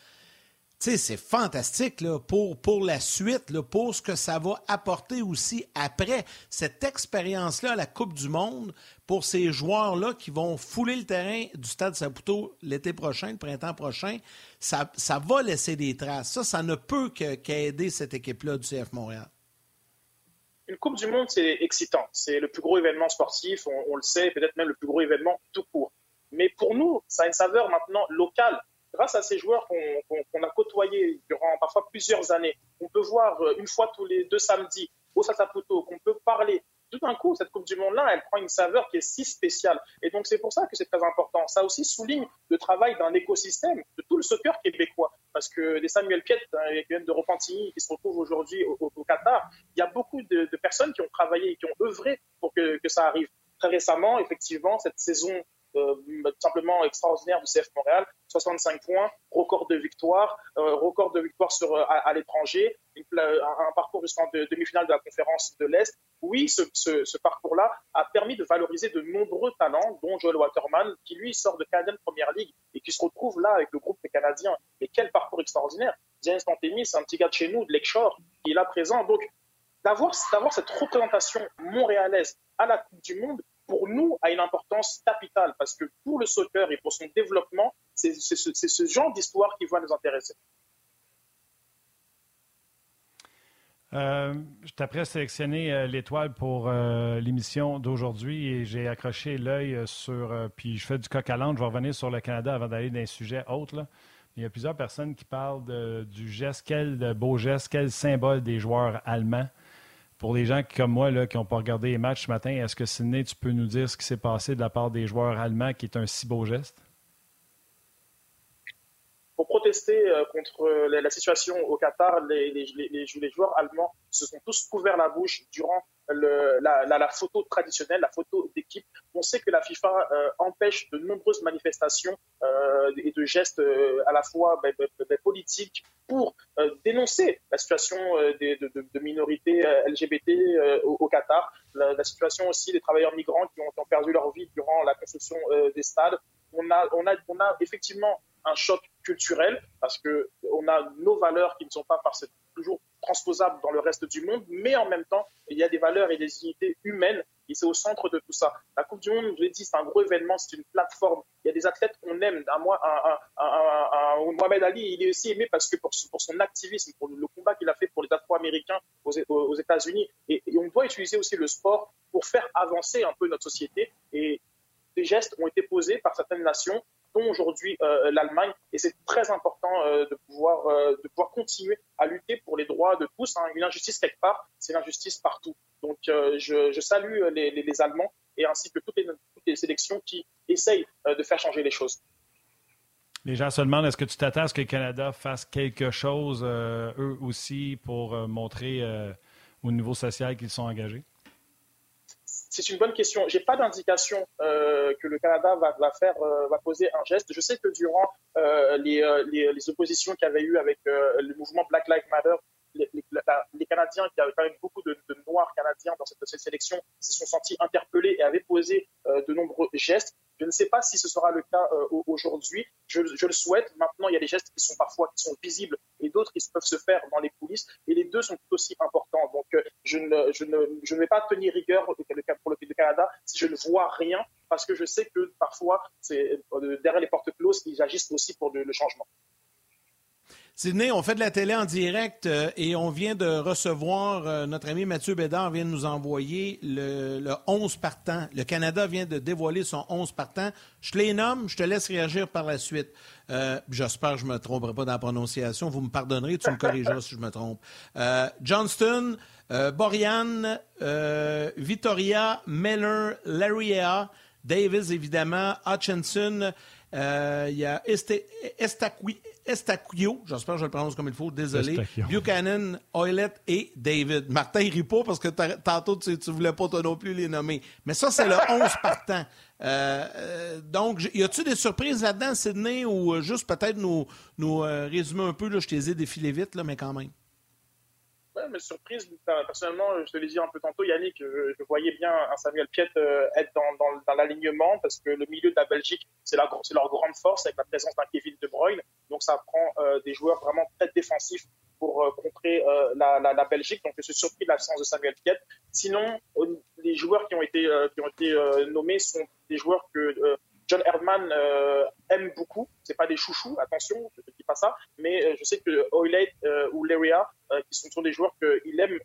c'est fantastique pour, la suite, pour ce que ça va apporter aussi après cette expérience-là à la Coupe du Monde pour ces joueurs-là qui vont fouler le terrain du Stade Saputo l'été prochain, le printemps prochain. Ça, ça va laisser des traces. Ça, ça ne peut qu'aider cette équipe-là du CF Montréal. Une Coupe du Monde, c'est excitant. C'est le plus gros événement sportif, on, le sait, peut-être même le plus gros événement tout court. Mais pour nous, ça a une saveur maintenant locale grâce à ces joueurs qu'on a côtoyés durant parfois plusieurs années, on peut voir euh, une fois tous les deux samedis au Sasaputo, qu'on peut parler, tout d'un coup, cette Coupe du Monde-là, elle prend une saveur qui est si spéciale. Et donc, c'est pour ça que c'est très important. Ça aussi souligne le travail d'un écosystème, de tout le soccer québécois. Parce que des Samuel Piet, qui viennent de Repentigny, qui se retrouvent aujourd'hui au, Qatar, il y a beaucoup de, personnes qui ont travaillé et qui ont œuvré pour que, que ça arrive. Très récemment, effectivement, cette saison simplement extraordinaire du CF Montréal, 65 points, record de victoire, euh, record de victoire euh, à, l'étranger, un, parcours jusqu'en demi-finale de la conférence de l'Est. Oui, ce, parcours-là a permis de valoriser de nombreux talents, dont Joel Waterman, qui lui sort de Canadian Première League et qui se retrouve là avec le groupe des Canadiens. Mais quel parcours extraordinaire James Pantémis, un petit gars de chez nous, de Lakeshore, qui est là présent. Donc, d'avoir cette représentation montréalaise à la Coupe du Monde, pour nous, a une importance capitale parce que pour le soccer et pour son développement, c'est ce genre d'histoire qui va nous intéresser. Euh, je t'apprête à sélectionner euh, l'étoile pour euh, l'émission d'aujourd'hui et j'ai accroché l'œil sur. puis je fais du coq à l'âne. Je vais revenir sur le Canada avant d'aller dans un sujet autre. Il y a plusieurs personnes qui parlent du geste, quel beau geste, quel symbole des joueurs allemands. Pour les gens comme moi là, qui n'ont pas regardé les matchs ce matin, est-ce que Sidney, tu peux nous dire ce qui s'est passé de la part des joueurs allemands qui est un si beau geste? pour protester euh, contre la situation au Qatar, les, joueurs allemands se sont tous couverts la bouche durant la, photo traditionnelle, la photo d'équipe. On sait que la FIFA euh, empêche de nombreuses manifestations euh, et de gestes euh, à la fois ben, ben, ben, politiques pour dénoncer la situation des, de, minorités LGBT au, Qatar, la, situation aussi des travailleurs migrants qui ont perdu leur vie durant la construction des stades. On a, on, a, on a effectivement un choc culturel parce que on a nos valeurs qui ne sont pas toujours transposables dans le reste du monde, mais en même temps, il y a des valeurs et des unités humaines et c'est au centre de tout ça. La Coupe du Monde, je l'ai dit, c'est un gros événement, c'est une plateforme. Il y a des athlètes qu'on aime. Un, un, Mohamed Ali, il est aussi aimé parce que pour, son activisme, pour le combat qu'il a fait pour les Afro-Américains aux, États-Unis. Et, et on doit utiliser aussi le sport pour faire avancer un peu notre société. Et des gestes ont été posés par certaines nations dont aujourd'hui euh, l'Allemagne. Et c'est très important euh, de, pouvoir, euh, de pouvoir continuer à lutter pour les droits de tous. Hein. Une injustice quelque part, c'est l'injustice partout. Donc je, salue les, Allemands et ainsi que toutes les, toutes les sélections qui essayent de faire changer les choses. Les gens se demandent est-ce que tu t'attends à ce que le Canada fasse quelque chose, eux aussi, pour montrer au niveau social qu'ils sont engagés? C'est une bonne question. J'ai pas d'indication euh, que le Canada va, faire, euh, va poser un geste. Je sais que durant euh, les, oppositions qu'il y avait eu avec le mouvement Black Lives Matter, les, Canadiens, qui avaient quand même beaucoup de, Noirs canadiens dans cette, sélection, se sont sentis interpellés et avaient posé de nombreux gestes. Je ne sais pas si ce sera le cas aujourd'hui. Je, le souhaite. Maintenant, il y a des gestes qui sont parfois visibles et d'autres qui peuvent se faire dans les coulisses. Et les deux sont tout aussi importants. Euh, je, ne, vais pas tenir rigueur pour le Canada si je ne vois rien, parce que je sais que parfois, c'est derrière les portes closes, ils agissent aussi pour le changement. Sydney, on fait de la télé en direct euh, et on vient de recevoir, euh, notre ami Mathieu Bédard vient de nous envoyer le, le 11 partant. Le Canada vient de dévoiler son 11 partant. Je te les nomme, je te laisse réagir par la suite. Euh, J'espère que je ne me tromperai pas dans la prononciation. Vous me pardonnerez, tu me corrigeras si je me trompe. Euh, Johnston, euh, Borian, Vittoria, Miller, Laria, Davis, évidemment, Hutchinson, il y a Estaqui, Estaquio, j'espère que je le prononce comme il faut, désolé. Buchanan, Oilette et David. Martin, il rit pas parce que tantôt, tu, ne voulais pas toi non plus les nommer. Mais ça, c'est le 11 partant. Euh, euh, donc, y a-tu des surprises là-dedans, Sydney, ou euh, juste peut-être nous, nous résumer un peu, là, je t'ai dit défiler vite, là, mais quand même? Mais surprise, personnellement, je te l'ai dit un peu tantôt, Yannick, je, voyais bien un Samuel Piet être dans, dans, l'alignement parce que le milieu de la Belgique, c'est leur grande force avec la présence d'un Kevin De Bruyne. Donc ça prend euh, des joueurs vraiment très défensifs pour euh, contrer euh, la, la, la, Belgique. Donc je suis surpris de l'absence de Samuel Piet. Sinon, les joueurs qui ont été, qui ont été nommés sont des joueurs que John Erdman aime beaucoup. C'est pas des chouchous, attention, je ne dis pas ça, mais je sais que Oiley ou Leria, qui sont, sont, des joueurs qu'il aime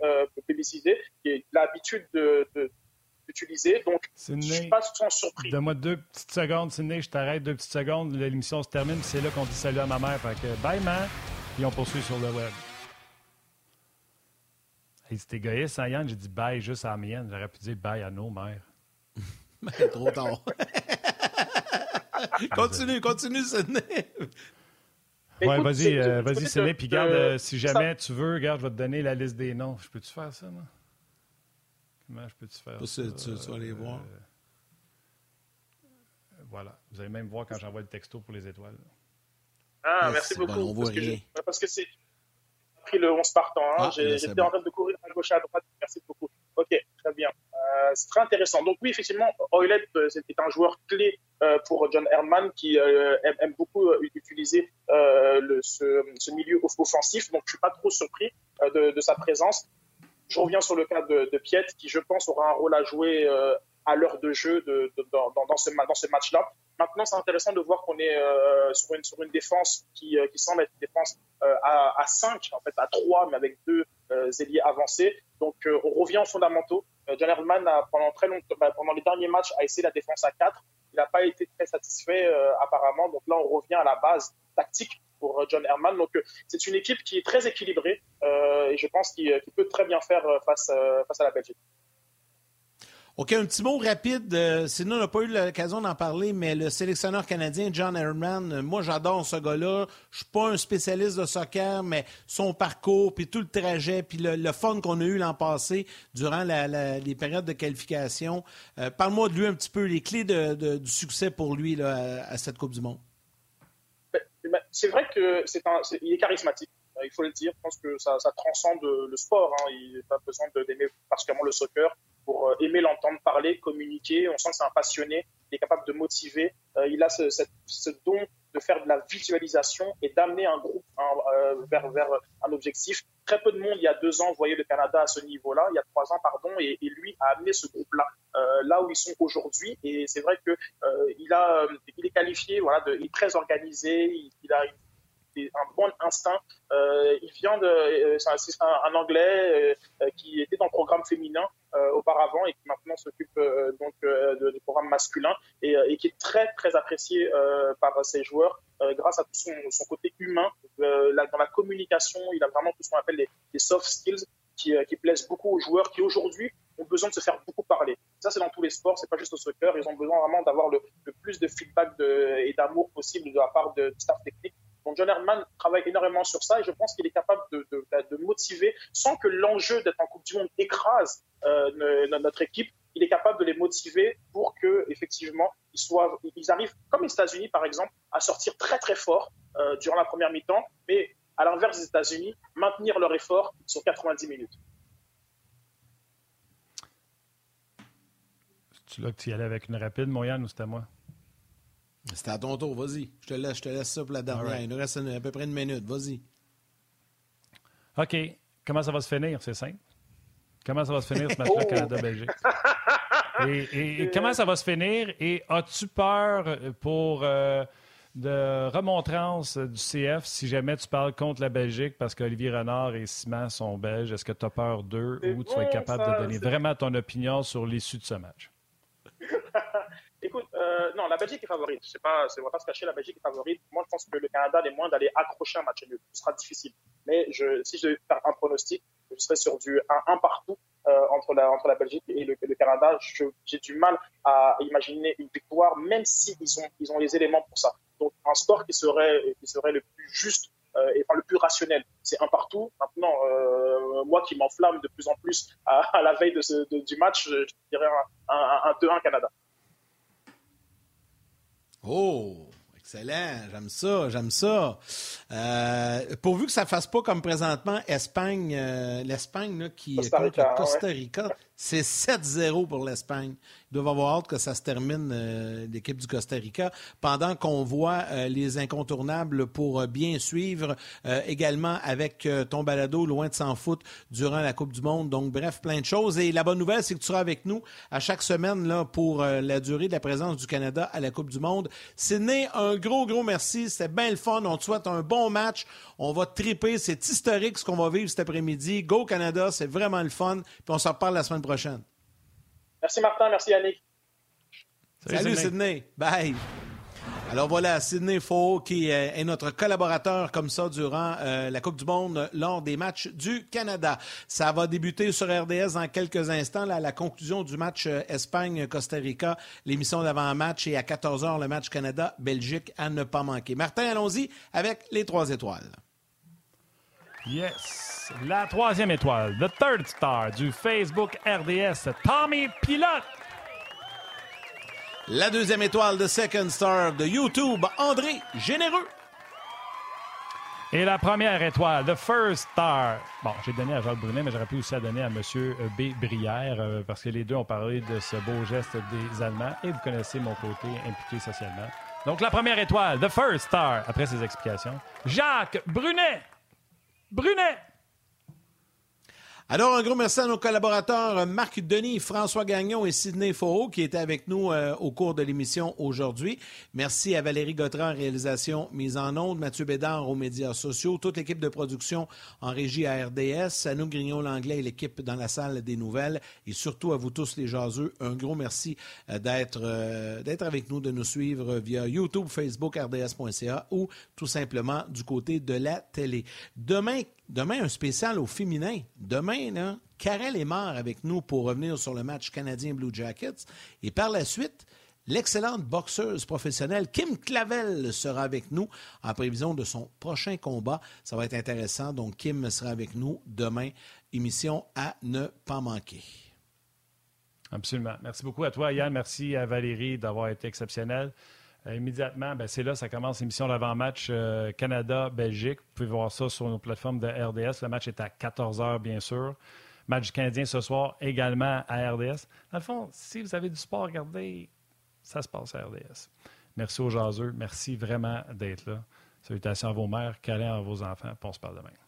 publiciser, qui a l'habitude de, de utilisé. Donc, je ne suis pas sans surpris. Donne-moi deux petites secondes, Sidney, je t'arrête deux petites secondes. L'émission se termine, c'est là qu'on dit salut à ma mère. Fait que bye, man. Puis on poursuit sur le web. Hey, c'était égoïste, hein, Yann? J'ai dit bye juste à la mienne. J'aurais pu dire bye à nos mères. Mais trop tard. continue, continue, Sidney. Ouais, vas-y, euh, vas-y, Sidney. Puis garde, euh, si jamais tu veux, regarde, je vais te donner la liste des noms. Je peux-tu faire ça, moi? Comment je peux-tu faire ça? Tu, vas aller voir? Euh, voilà. Vous allez même voir quand j'envoie le texto pour les étoiles. Ah, merci beaucoup. on voit parce, que c'est pris le 11 partant. Hein. Ah, J'étais ben, en train de courir à gauche et à droite. Merci beaucoup. OK, très bien. Euh, c'est très intéressant. Donc oui, effectivement, Oilette euh, est un joueur clé euh, pour John Herman qui aime, beaucoup utiliser ce, milieu offensif. Donc je suis pas trop surpris de, sa présence. Je reviens sur le cas de, de Piet, qui, je pense, aura un rôle à jouer à l'heure de jeu dans, dans, ce, match-là. Maintenant, c'est intéressant de voir qu'on est sur, une, défense qui, qui semble être une défense à, à 5, en fait à 3, mais avec deux ailiers avancés. Donc, on revient aux fondamentaux. John Herman, pendant, très longtemps, bah, pendant les derniers matchs, a essayé la défense à 4. Il n'a pas été très satisfait apparemment. Donc là, on revient à la base tactique pour euh, John Herman. Donc, euh, c'est une équipe qui est très équilibrée euh, et je pense qu'il peut très bien faire face à la Belgique. OK, un petit mot rapide. sinon, on n'a pas eu l'occasion d'en parler, mais le sélectionneur canadien, John Herman, moi, j'adore ce gars-là. Je suis pas un spécialiste de soccer, mais son parcours, puis tout le trajet, puis le, fun qu'on a eu l'an passé durant les périodes de qualification. Parle-moi de lui un petit peu, les clés du succès pour lui à cette Coupe du Monde c'est vrai que c'est un, il est charismatique. Euh, il faut le dire. Je pense que ça, transcende le sport. Hein. Il n'a pas besoin d'aimer particulièrement le soccer euh, aimer l'entendre parler, communiquer. On sent que c'est un passionné. Il est capable de motiver. Euh, il a ce, don de faire de la visualisation et d'amener un groupe vers, vers un objectif. Très peu de monde, il y a deux ans, voyait le Canada à ce niveau-là, il y a trois ans, pardon, et, lui a amené ce groupe-là là où ils sont aujourd'hui. Et c'est vrai que il est qualifié, voilà, il est très organisé, il, il a une un bon instinct. Euh, il vient de, euh, c'est un, Anglais euh, qui était dans le programme féminin auparavant et qui maintenant s'occupe donc du programme masculin et, qui est très très apprécié par ses joueurs grâce à tout son, côté humain. dans la communication, il a vraiment tout ce qu'on appelle les, soft skills qui, plaisent beaucoup aux joueurs qui aujourd'hui ont besoin de se faire beaucoup parler. Ça, c'est dans tous les sports, c'est pas juste au soccer. Ils ont besoin vraiment d'avoir le, plus de feedback et d'amour possible de la part de, du staff technique donc John Herman travaille énormément sur ça et je pense qu'il est capable de, motiver sans que l'enjeu d'être en Coupe du Monde écrase euh, notre équipe. Il est capable de les motiver pour que effectivement ils soient, ils arrivent comme les États-Unis par exemple à sortir très très fort euh, durant la première mi-temps, mais à l'inverse des États-Unis, maintenir leur effort sur 90 minutes. Tu là que tu y allais avec une rapide, Moyane, ou c'était moi? C'était à ton tour, vas-y. Je te laisse, je te laisse ça pour la dernière. Il nous reste à peu près une minute, vas-y. OK. Comment ça va se finir? C'est simple. Comment ça va se finir ce match-là, oh! Canada-Belgique? Et, comment ça va se finir? Et as-tu peur pour euh, de remontrance du CF si jamais tu parles contre la Belgique parce qu'Olivier Renard et Simon sont belges? Est-ce que tu as peur d'eux ou tu vas être capable de donner vraiment ton opinion sur l'issue de ce match? Écoute, euh, la Belgique est favorite. Sais pas, on va pas se cacher, la Belgique est favorite. Moi, je pense que le Canada les moins d'aller accrocher un match nul. Ce sera difficile. Mais si je devais faire un pronostic, je serais sur du 1-1 partout euh, entre, la, Belgique et le, Canada. J'ai du mal à imaginer une victoire, même s'ils ont, ils ont les éléments pour ça. Donc, un score qui serait, le plus juste euh, et le plus rationnel. C'est un partout. Maintenant, euh, moi qui m'enflamme de plus en plus à, la veille du match, je, dirais un, un 2-1 Canada. Oh, excellent. J'aime ça, j'aime ça. Euh, pourvu que ça ne fasse pas comme présentement Espagne, euh, l'Espagne qui Costa Rica, Costa Rica. C'est 7-0 pour l'Espagne. Ils doivent avoir hâte que ça se termine, euh, l'équipe du Costa Rica, pendant qu'on voit euh, les incontournables pour euh, bien suivre, également avec ton balado Loin de s'en foutre durant la Coupe du Monde. Donc, bref, plein de choses. Et la bonne nouvelle, c'est que tu seras avec nous à chaque semaine là, pour la durée de la présence du Canada à la Coupe du Monde. Sydney, un gros, gros merci. C'était bien le fun. On te souhaite un bon match. On va triper. C'est historique ce qu'on va vivre cet après-midi. Go Canada, c'est vraiment le fun. Puis on se reparle la semaine prochaine. Merci Martin, merci Yannick. Salut, Sydney. Bye. Alors voilà, Sidney Faux, qui est notre collaborateur comme ça durant euh, la Coupe du Monde lors des matchs du Canada. Ça va débuter sur RDS dans quelques instants, là, à la conclusion du match euh, Espagne-Costa Rica, l'émission d'avant-match, et à 14h, le match Canada-Belgique à ne pas manquer. Martin, allons-y avec les trois étoiles. Yes. La troisième étoile, the third star du Facebook RDS, Tommy Pilote. La deuxième étoile de Second Star de YouTube, André Généreux. Et la première étoile, The First Star. Bon, j'ai donné à Jacques Brunet, mais j'aurais pu aussi la donner à M. B. Brière, euh, parce que les deux ont parlé de ce beau geste des Allemands, et vous connaissez mon côté impliqué socialement. Donc, la première étoile, The First Star, après ces explications, Jacques Brunet. Brunet. Alors, un gros merci à nos collaborateurs Marc Denis, François Gagnon et Sidney Faux qui étaient avec nous euh, au cours de l'émission aujourd'hui. Merci à Valérie Gautran, réalisation mise en onde, Mathieu Bédard aux médias sociaux, toute l'équipe de production en régie à RDS, à nous Grignon-Langlais et l'équipe dans la salle des nouvelles et surtout à vous tous les jaseux, un gros merci euh, euh, d'être avec nous, de nous suivre via YouTube, Facebook, RDS.ca ou tout simplement du côté de la télé. Demain, Demain, un spécial au féminin. Demain, là, Karel est mort avec nous pour revenir sur le match canadien Blue Jackets. Et par la suite, l'excellente boxeuse professionnelle Kim Clavel sera avec nous en prévision de son prochain combat. Ça va être intéressant. Donc, Kim sera avec nous demain. Émission à ne pas manquer. Absolument. Merci beaucoup à toi, Yann. Merci à Valérie d'avoir été exceptionnelle. Euh, immédiatement, ben, c'est là, ça commence l'émission d'avant-match euh, Canada-Belgique. Vous pouvez voir ça sur nos plateformes de RDS. Le match est à 14 h, bien sûr. Match canadien ce soir également à RDS. Dans le fond, si vous avez du sport à regarder, ça se passe à RDS. Merci aux jaseux. Merci vraiment d'être là. Salutations à vos mères, câlins à vos enfants. on se parle demain.